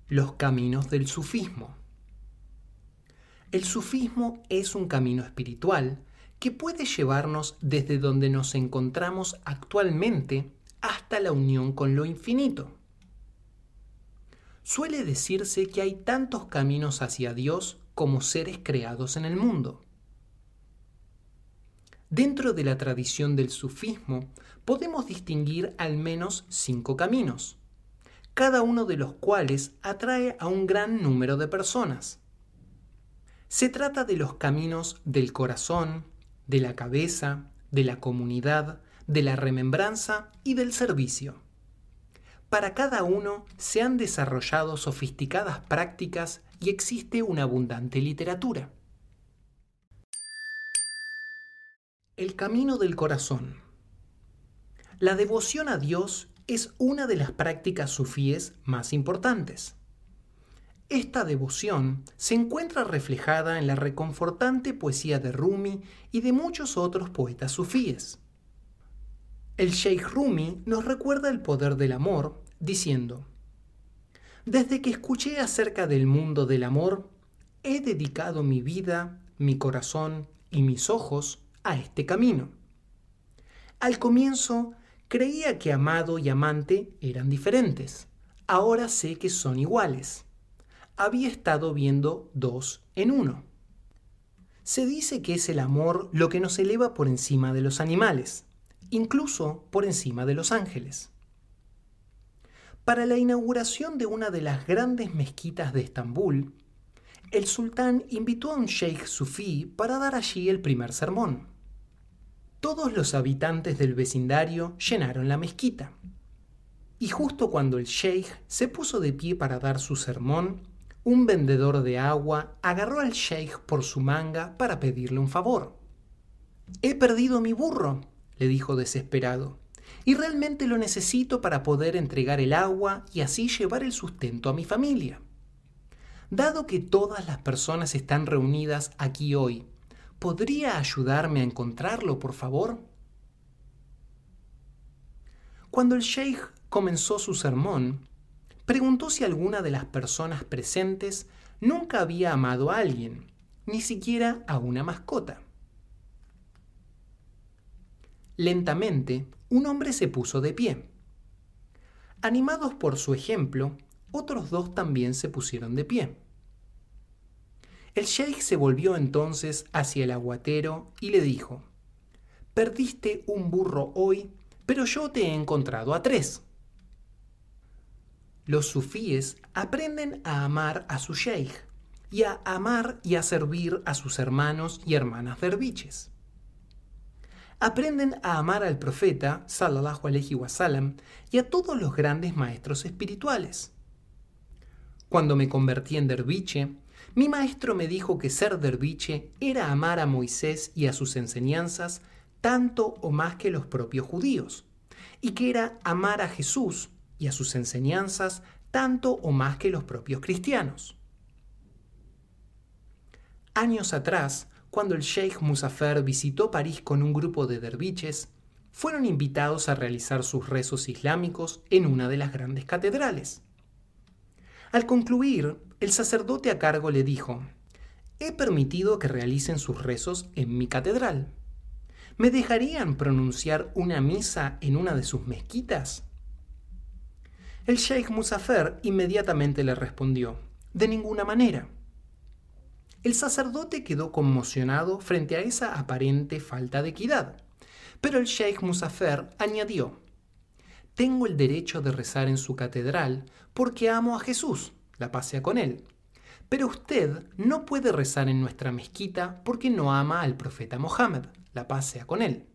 [SPEAKER 2] Los caminos del sufismo. El sufismo es un camino espiritual que puede llevarnos desde donde nos encontramos actualmente hasta la unión con lo infinito. Suele decirse que hay tantos caminos hacia Dios como seres creados en el mundo. Dentro de la tradición del sufismo podemos distinguir al menos cinco caminos, cada uno de los cuales atrae a un gran número de personas. Se trata de los caminos del corazón, de la cabeza, de la comunidad, de la remembranza y del servicio. Para cada uno se han desarrollado sofisticadas prácticas y existe una abundante literatura. El camino del corazón. La devoción a Dios es una de las prácticas sufíes más importantes. Esta devoción se encuentra reflejada en la reconfortante poesía de Rumi y de muchos otros poetas sufíes. El Sheikh Rumi nos recuerda el poder del amor diciendo, Desde que escuché acerca del mundo del amor, he dedicado mi vida, mi corazón y mis ojos a este camino. Al comienzo creía que amado y amante eran diferentes. Ahora sé que son iguales había estado viendo dos en uno. Se dice que es el amor lo que nos eleva por encima de los animales, incluso por encima de los ángeles. Para la inauguración de una de las grandes mezquitas de Estambul, el sultán invitó a un sheikh sufí para dar allí el primer sermón. Todos los habitantes del vecindario llenaron la mezquita. Y justo cuando el sheikh se puso de pie para dar su sermón, un vendedor de agua agarró al sheikh por su manga para pedirle un favor. He perdido mi burro, le dijo desesperado, y realmente lo necesito para poder entregar el agua y así llevar el sustento a mi familia. Dado que todas las personas están reunidas aquí hoy, ¿podría ayudarme a encontrarlo, por favor? Cuando el sheikh comenzó su sermón, preguntó si alguna de las personas presentes nunca había amado a alguien, ni siquiera a una mascota. Lentamente, un hombre se puso de pie. Animados por su ejemplo, otros dos también se pusieron de pie. El sheikh se volvió entonces hacia el aguatero y le dijo, Perdiste un burro hoy, pero yo te he encontrado a tres los sufíes aprenden a amar a su sheikh y a amar y a servir a sus hermanos y hermanas derviches. Aprenden a amar al profeta, sallallahu alaihi wasallam, y a todos los grandes maestros espirituales. Cuando me convertí en derviche, mi maestro me dijo que ser derviche era amar a Moisés y a sus enseñanzas tanto o más que los propios judíos, y que era amar a Jesús y a sus enseñanzas tanto o más que los propios cristianos. Años atrás, cuando el Sheikh Musafer visitó París con un grupo de derviches, fueron invitados a realizar sus rezos islámicos en una de las grandes catedrales. Al concluir, el sacerdote a cargo le dijo, He permitido que realicen sus rezos en mi catedral. ¿Me dejarían pronunciar una misa en una de sus mezquitas? El sheikh Musafer inmediatamente le respondió, de ninguna manera. El sacerdote quedó conmocionado frente a esa aparente falta de equidad, pero el sheikh Musafer añadió, tengo el derecho de rezar en su catedral porque amo a Jesús, la pasea con él, Pero usted no puede rezar en nuestra mezquita porque no ama al profeta Mohammed, la paz sea con él.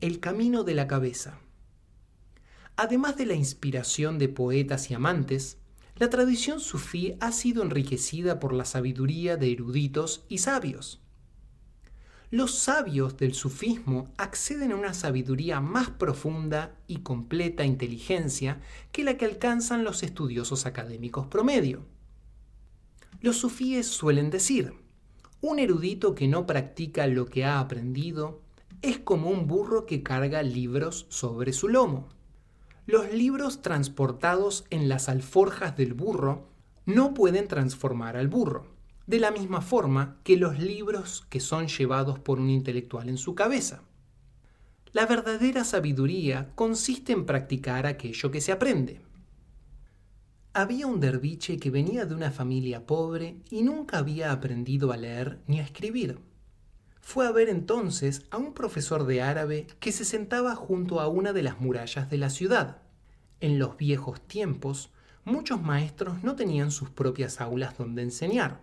[SPEAKER 2] El camino de la cabeza. Además de la inspiración de poetas y amantes, la tradición sufí ha sido enriquecida por la sabiduría de eruditos y sabios. Los sabios del sufismo acceden a una sabiduría más profunda y completa inteligencia que la que alcanzan los estudiosos académicos promedio. Los sufíes suelen decir, un erudito que no practica lo que ha aprendido es como un burro que carga libros sobre su lomo. Los libros transportados en las alforjas del burro no pueden transformar al burro, de la misma forma que los libros que son llevados por un intelectual en su cabeza. La verdadera sabiduría consiste en practicar aquello que se aprende. Había un derviche que venía de una familia pobre y nunca había aprendido a leer ni a escribir fue a ver entonces a un profesor de árabe que se sentaba junto a una de las murallas de la ciudad. En los viejos tiempos, muchos maestros no tenían sus propias aulas donde enseñar.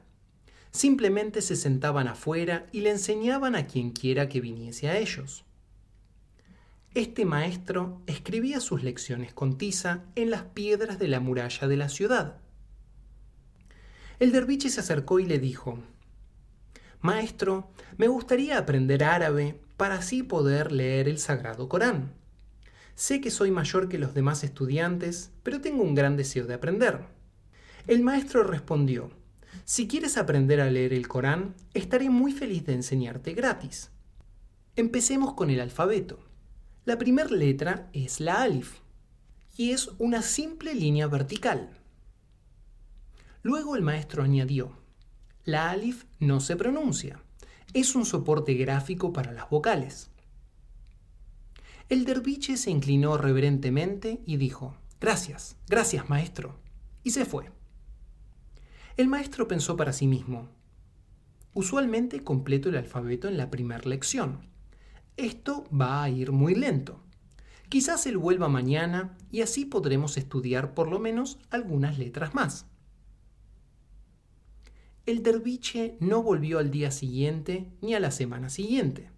[SPEAKER 2] Simplemente se sentaban afuera y le enseñaban a quien quiera que viniese a ellos. Este maestro escribía sus lecciones con tiza en las piedras de la muralla de la ciudad. El derviche se acercó y le dijo, Maestro, me gustaría aprender árabe para así poder leer el Sagrado Corán. Sé que soy mayor que los demás estudiantes, pero tengo un gran deseo de aprender. El maestro respondió, si quieres aprender a leer el Corán, estaré muy feliz de enseñarte gratis. Empecemos con el alfabeto. La primera letra es la alif, y es una simple línea vertical. Luego el maestro añadió, la alif no se pronuncia. Es un soporte gráfico para las vocales. El derviche se inclinó reverentemente y dijo, Gracias, gracias, maestro. Y se fue. El maestro pensó para sí mismo, Usualmente completo el alfabeto en la primera lección. Esto va a ir muy lento. Quizás él vuelva mañana y así podremos estudiar por lo menos algunas letras más. El derviche no volvió al día siguiente ni a la semana siguiente.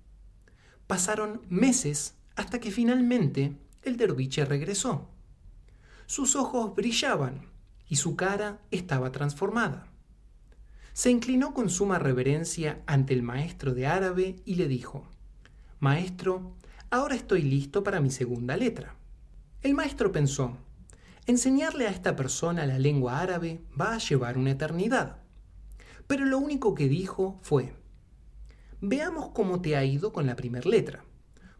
[SPEAKER 2] Pasaron meses hasta que finalmente el derviche regresó. Sus ojos brillaban y su cara estaba transformada. Se inclinó con suma reverencia ante el maestro de árabe y le dijo, Maestro, ahora estoy listo para mi segunda letra. El maestro pensó, enseñarle a esta persona la lengua árabe va a llevar una eternidad pero lo único que dijo fue, veamos cómo te ha ido con la primera letra.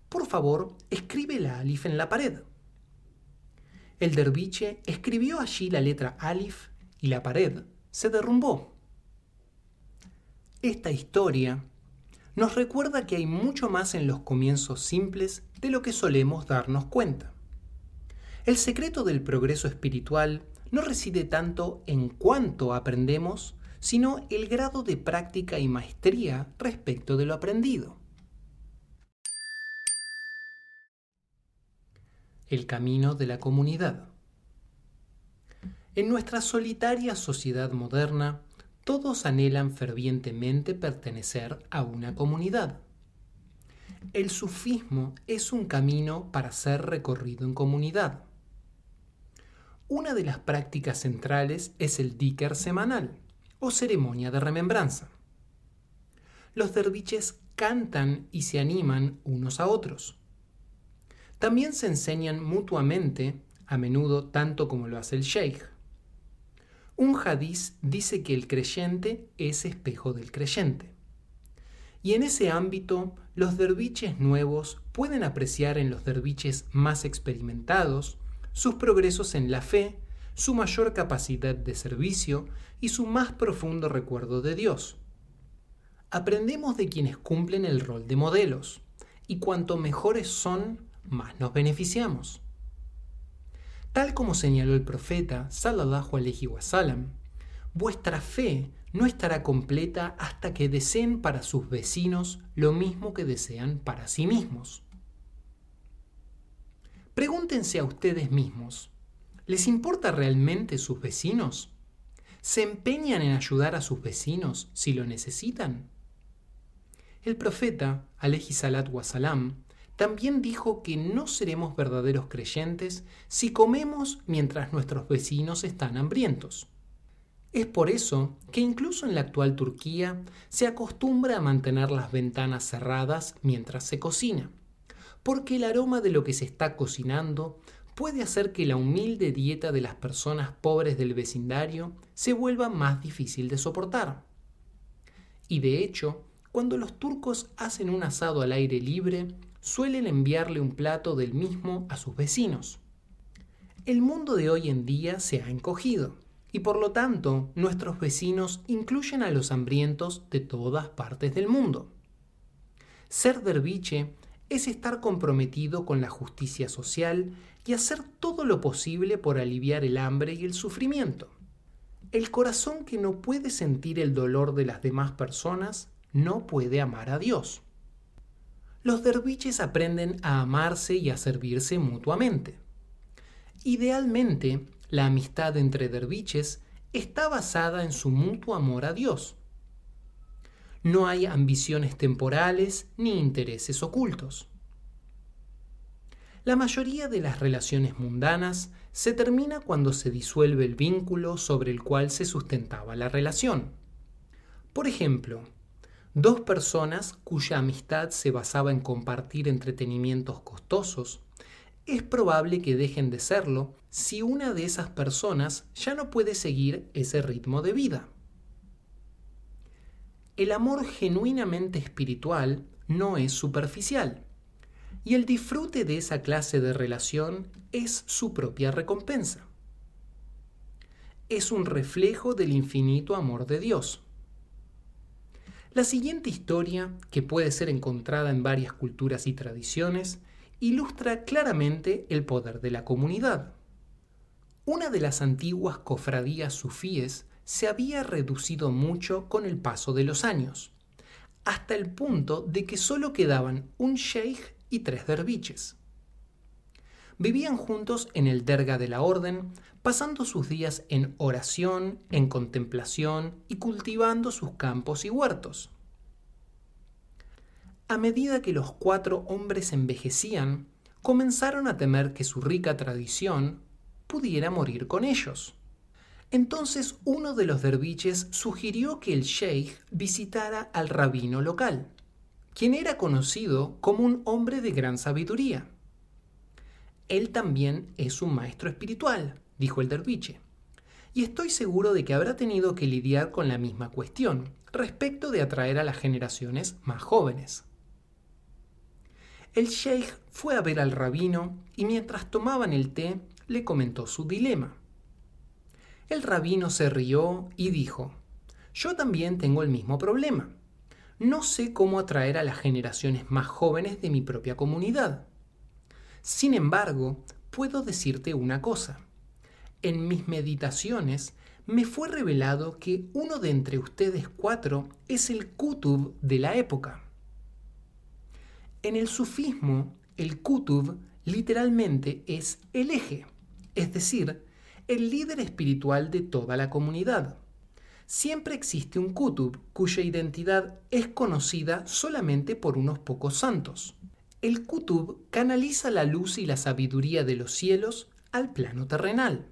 [SPEAKER 2] Por favor, escribe la alif en la pared. El derviche escribió allí la letra alif y la pared se derrumbó. Esta historia nos recuerda que hay mucho más en los comienzos simples de lo que solemos darnos cuenta. El secreto del progreso espiritual no reside tanto en cuánto aprendemos, sino el grado de práctica y maestría respecto de lo aprendido. El camino de la comunidad. En nuestra solitaria sociedad moderna, todos anhelan fervientemente pertenecer a una comunidad. El sufismo es un camino para ser recorrido en comunidad. Una de las prácticas centrales es el diker semanal, o ceremonia de remembranza. Los derviches cantan y se animan unos a otros. También se enseñan mutuamente, a menudo tanto como lo hace el sheikh. Un hadiz dice que el creyente es espejo del creyente. Y en ese ámbito, los derviches nuevos pueden apreciar en los derviches más experimentados sus progresos en la fe su mayor capacidad de servicio y su más profundo recuerdo de Dios. Aprendemos de quienes cumplen el rol de modelos, y cuanto mejores son, más nos beneficiamos. Tal como señaló el profeta sallallahu alaihi wasallam, vuestra fe no estará completa hasta que deseen para sus vecinos lo mismo que desean para sí mismos. Pregúntense a ustedes mismos, ¿Les importa realmente sus vecinos? ¿Se empeñan en ayudar a sus vecinos si lo necesitan? El profeta, alayhi salat wasalam, también dijo que no seremos verdaderos creyentes si comemos mientras nuestros vecinos están hambrientos. Es por eso que incluso en la actual Turquía se acostumbra a mantener las ventanas cerradas mientras se cocina, porque el aroma de lo que se está cocinando puede hacer que la humilde dieta de las personas pobres del vecindario se vuelva más difícil de soportar. Y de hecho, cuando los turcos hacen un asado al aire libre, suelen enviarle un plato del mismo a sus vecinos. El mundo de hoy en día se ha encogido y por lo tanto nuestros vecinos incluyen a los hambrientos de todas partes del mundo. Ser derviche es estar comprometido con la justicia social y hacer todo lo posible por aliviar el hambre y el sufrimiento. El corazón que no puede sentir el dolor de las demás personas no puede amar a Dios. Los derviches aprenden a amarse y a servirse mutuamente. Idealmente, la amistad entre derviches está basada en su mutuo amor a Dios. No hay ambiciones temporales ni intereses ocultos. La mayoría de las relaciones mundanas se termina cuando se disuelve el vínculo sobre el cual se sustentaba la relación. Por ejemplo, dos personas cuya amistad se basaba en compartir entretenimientos costosos es probable que dejen de serlo si una de esas personas ya no puede seguir ese ritmo de vida. El amor genuinamente espiritual no es superficial, y el disfrute de esa clase de relación es su propia recompensa. Es un reflejo del infinito amor de Dios. La siguiente historia, que puede ser encontrada en varias culturas y tradiciones, ilustra claramente el poder de la comunidad. Una de las antiguas cofradías sufíes se había reducido mucho con el paso de los años, hasta el punto de que solo quedaban un sheikh y tres derviches. Vivían juntos en el derga de la orden, pasando sus días en oración, en contemplación y cultivando sus campos y huertos. A medida que los cuatro hombres envejecían, comenzaron a temer que su rica tradición pudiera morir con ellos. Entonces uno de los derviches sugirió que el sheikh visitara al rabino local, quien era conocido como un hombre de gran sabiduría. Él también es un maestro espiritual, dijo el derviche, y estoy seguro de que habrá tenido que lidiar con la misma cuestión respecto de atraer a las generaciones más jóvenes. El sheikh fue a ver al rabino y mientras tomaban el té le comentó su dilema. El rabino se rió y dijo, yo también tengo el mismo problema. No sé cómo atraer a las generaciones más jóvenes de mi propia comunidad. Sin embargo, puedo decirte una cosa. En mis meditaciones me fue revelado que uno de entre ustedes cuatro es el Kutub de la época. En el sufismo, el kutub literalmente es el eje, es decir, el líder espiritual de toda la comunidad. Siempre existe un kutub cuya identidad es conocida solamente por unos pocos santos. El kutub canaliza la luz y la sabiduría de los cielos al plano terrenal.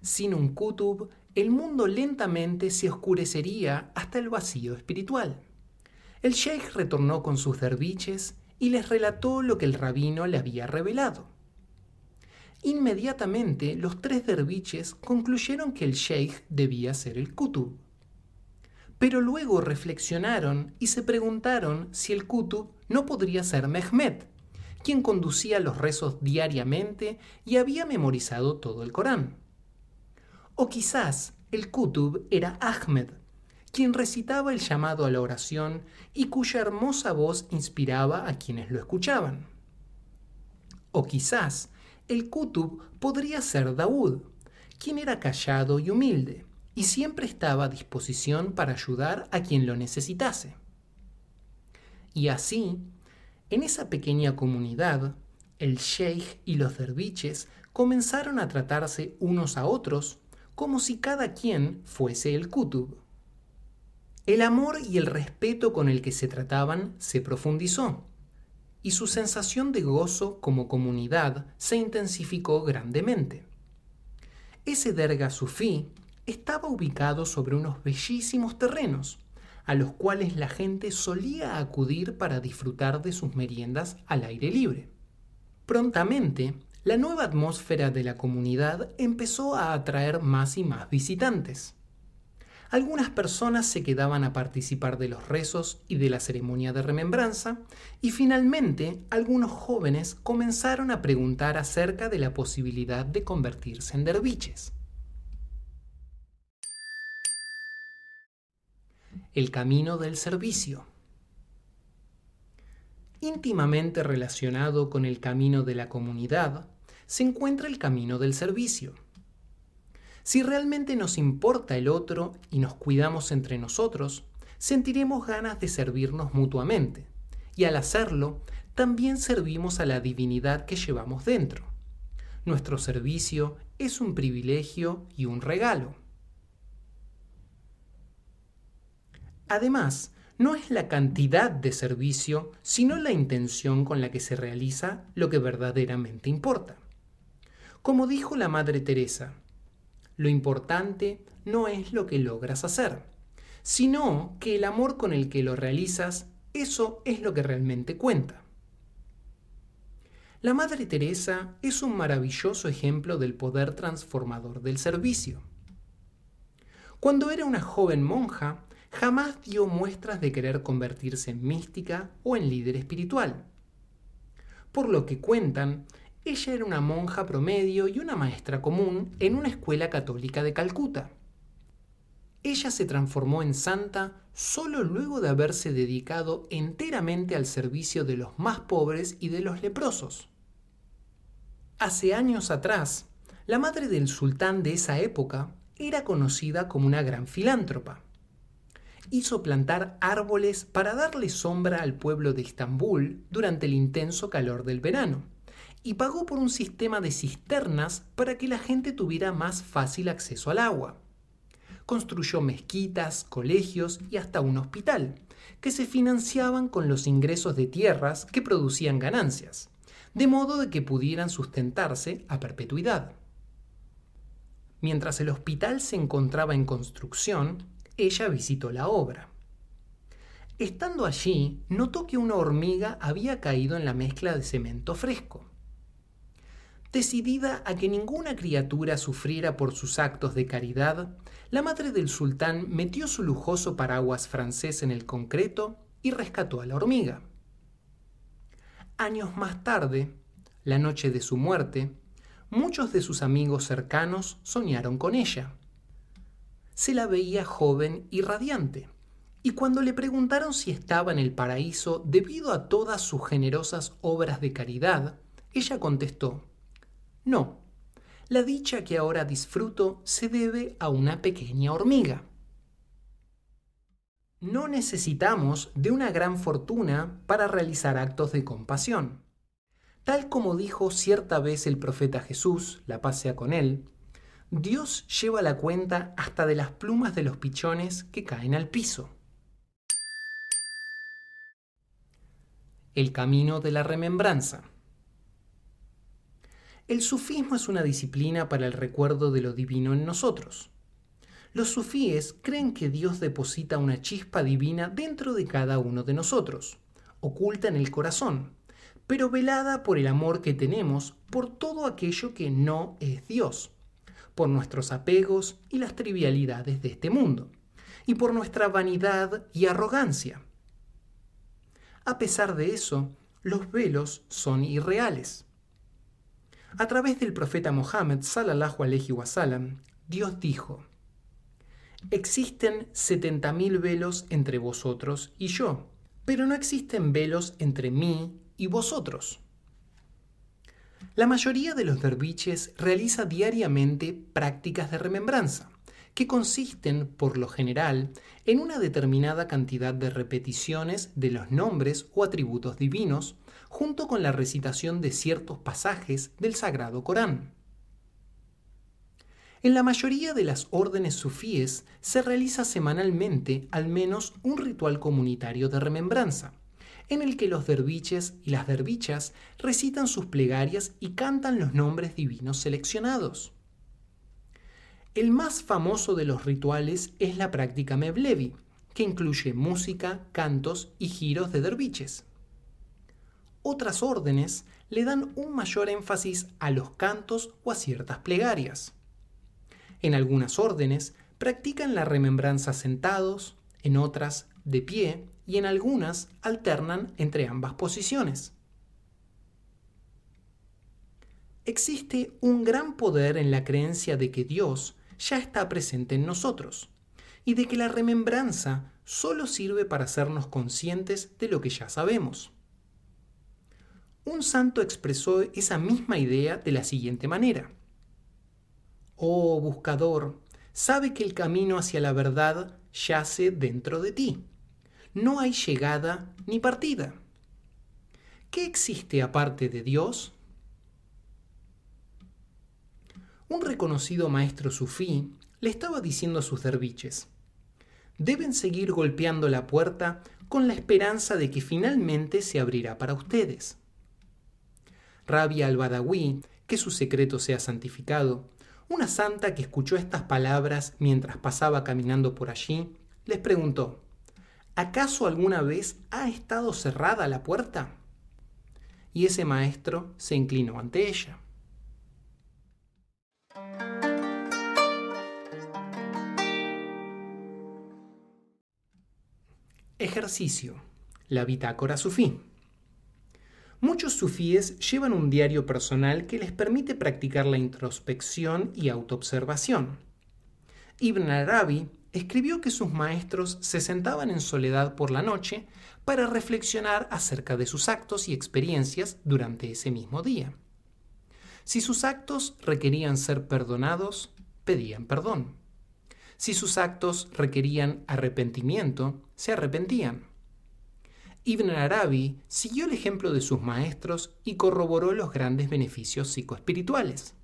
[SPEAKER 2] Sin un kutub, el mundo lentamente se oscurecería hasta el vacío espiritual. El sheikh retornó con sus derviches y les relató lo que el rabino le había revelado. Inmediatamente los tres derviches concluyeron que el sheikh debía ser el kutub. Pero luego reflexionaron y se preguntaron si el kutub no podría ser Mehmet, quien conducía los rezos diariamente y había memorizado todo el Corán. O quizás el kutub era Ahmed, quien recitaba el llamado a la oración y cuya hermosa voz inspiraba a quienes lo escuchaban. O quizás el Kutub podría ser Daud, quien era callado y humilde, y siempre estaba a disposición para ayudar a quien lo necesitase. Y así, en esa pequeña comunidad, el sheikh y los derviches comenzaron a tratarse unos a otros como si cada quien fuese el kutub. El amor y el respeto con el que se trataban se profundizó, y su sensación de gozo como comunidad se intensificó grandemente. Ese derga sufí estaba ubicado sobre unos bellísimos terrenos, a los cuales la gente solía acudir para disfrutar de sus meriendas al aire libre. Prontamente, la nueva atmósfera de la comunidad empezó a atraer más y más visitantes. Algunas personas se quedaban a participar de los rezos y de la ceremonia de remembranza, y finalmente algunos jóvenes comenzaron a preguntar acerca de la posibilidad de convertirse en derviches. El camino del servicio. Íntimamente relacionado con el camino de la comunidad, se encuentra el camino del servicio. Si realmente nos importa el otro y nos cuidamos entre nosotros, sentiremos ganas de servirnos mutuamente, y al hacerlo, también servimos a la divinidad que llevamos dentro. Nuestro servicio es un privilegio y un regalo. Además, no es la cantidad de servicio, sino la intención con la que se realiza lo que verdaderamente importa. Como dijo la Madre Teresa, lo importante no es lo que logras hacer, sino que el amor con el que lo realizas, eso es lo que realmente cuenta. La Madre Teresa es un maravilloso ejemplo del poder transformador del servicio. Cuando era una joven monja, jamás dio muestras de querer convertirse en mística o en líder espiritual. Por lo que cuentan, ella era una monja promedio y una maestra común en una escuela católica de Calcuta. Ella se transformó en santa solo luego de haberse dedicado enteramente al servicio de los más pobres y de los leprosos. Hace años atrás, la madre del sultán de esa época era conocida como una gran filántropa. Hizo plantar árboles para darle sombra al pueblo de Estambul durante el intenso calor del verano y pagó por un sistema de cisternas para que la gente tuviera más fácil acceso al agua. Construyó mezquitas, colegios y hasta un hospital, que se financiaban con los ingresos de tierras que producían ganancias, de modo de que pudieran sustentarse a perpetuidad. Mientras el hospital se encontraba en construcción, ella visitó la obra. Estando allí, notó que una hormiga había caído en la mezcla de cemento fresco. Decidida a que ninguna criatura sufriera por sus actos de caridad, la madre del sultán metió su lujoso paraguas francés en el concreto y rescató a la hormiga. Años más tarde, la noche de su muerte, muchos de sus amigos cercanos soñaron con ella. Se la veía joven y radiante, y cuando le preguntaron si estaba en el paraíso debido a todas sus generosas obras de caridad, ella contestó, no, la dicha que ahora disfruto se debe a una pequeña hormiga. No necesitamos de una gran fortuna para realizar actos de compasión. Tal como dijo cierta vez el profeta Jesús, la paz sea con él, Dios lleva la cuenta hasta de las plumas de los pichones que caen al piso. El camino de la remembranza. El sufismo es una disciplina para el recuerdo de lo divino en nosotros. Los sufíes creen que Dios deposita una chispa divina dentro de cada uno de nosotros, oculta en el corazón, pero velada por el amor que tenemos por todo aquello que no es Dios, por nuestros apegos y las trivialidades de este mundo, y por nuestra vanidad y arrogancia. A pesar de eso, los velos son irreales. A través del profeta Mohammed sallallahu alaihi wasallam, Dios dijo: Existen 70.000 velos entre vosotros y yo, pero no existen velos entre mí y vosotros. La mayoría de los derviches realiza diariamente prácticas de remembranza, que consisten, por lo general, en una determinada cantidad de repeticiones de los nombres o atributos divinos junto con la recitación de ciertos pasajes del Sagrado Corán. En la mayoría de las órdenes sufíes se realiza semanalmente al menos un ritual comunitario de remembranza, en el que los derviches y las dervichas recitan sus plegarias y cantan los nombres divinos seleccionados. El más famoso de los rituales es la práctica Mevlevi, que incluye música, cantos y giros de derviches. Otras órdenes le dan un mayor énfasis a los cantos o a ciertas plegarias. En algunas órdenes practican la remembranza sentados, en otras de pie y en algunas alternan entre ambas posiciones. Existe un gran poder en la creencia de que Dios ya está presente en nosotros y de que la remembranza solo sirve para hacernos conscientes de lo que ya sabemos. Un santo expresó esa misma idea de la siguiente manera. Oh buscador, sabe que el camino hacia la verdad yace dentro de ti. No hay llegada ni partida. ¿Qué existe aparte de Dios? Un reconocido maestro sufí le estaba diciendo a sus derviches, deben seguir golpeando la puerta con la esperanza de que finalmente se abrirá para ustedes. Rabia al-Badawi, que su secreto sea santificado, una santa que escuchó estas palabras mientras pasaba caminando por allí, les preguntó, ¿acaso alguna vez ha estado cerrada la puerta? Y ese maestro se inclinó ante ella. Ejercicio. La bitácora sufí. Muchos sufíes llevan un diario personal que les permite practicar la introspección y autoobservación. Ibn Arabi escribió que sus maestros se sentaban en soledad por la noche para reflexionar acerca de sus actos y experiencias durante ese mismo día. Si sus actos requerían ser perdonados, pedían perdón. Si sus actos requerían arrepentimiento, se arrepentían. Ibn Arabi siguió el ejemplo de sus maestros y corroboró los grandes beneficios psicoespirituales.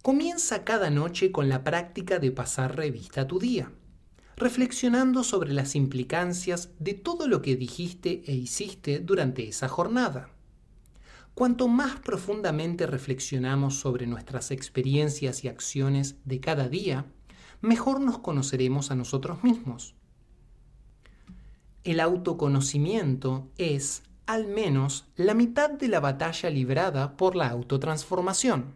[SPEAKER 2] Comienza cada noche con la práctica de pasar revista a tu día, reflexionando sobre las implicancias de todo lo que dijiste e hiciste durante esa jornada. Cuanto más profundamente reflexionamos sobre nuestras experiencias y acciones de cada día, mejor nos conoceremos a nosotros mismos. El autoconocimiento es, al menos, la mitad de la batalla librada por la autotransformación.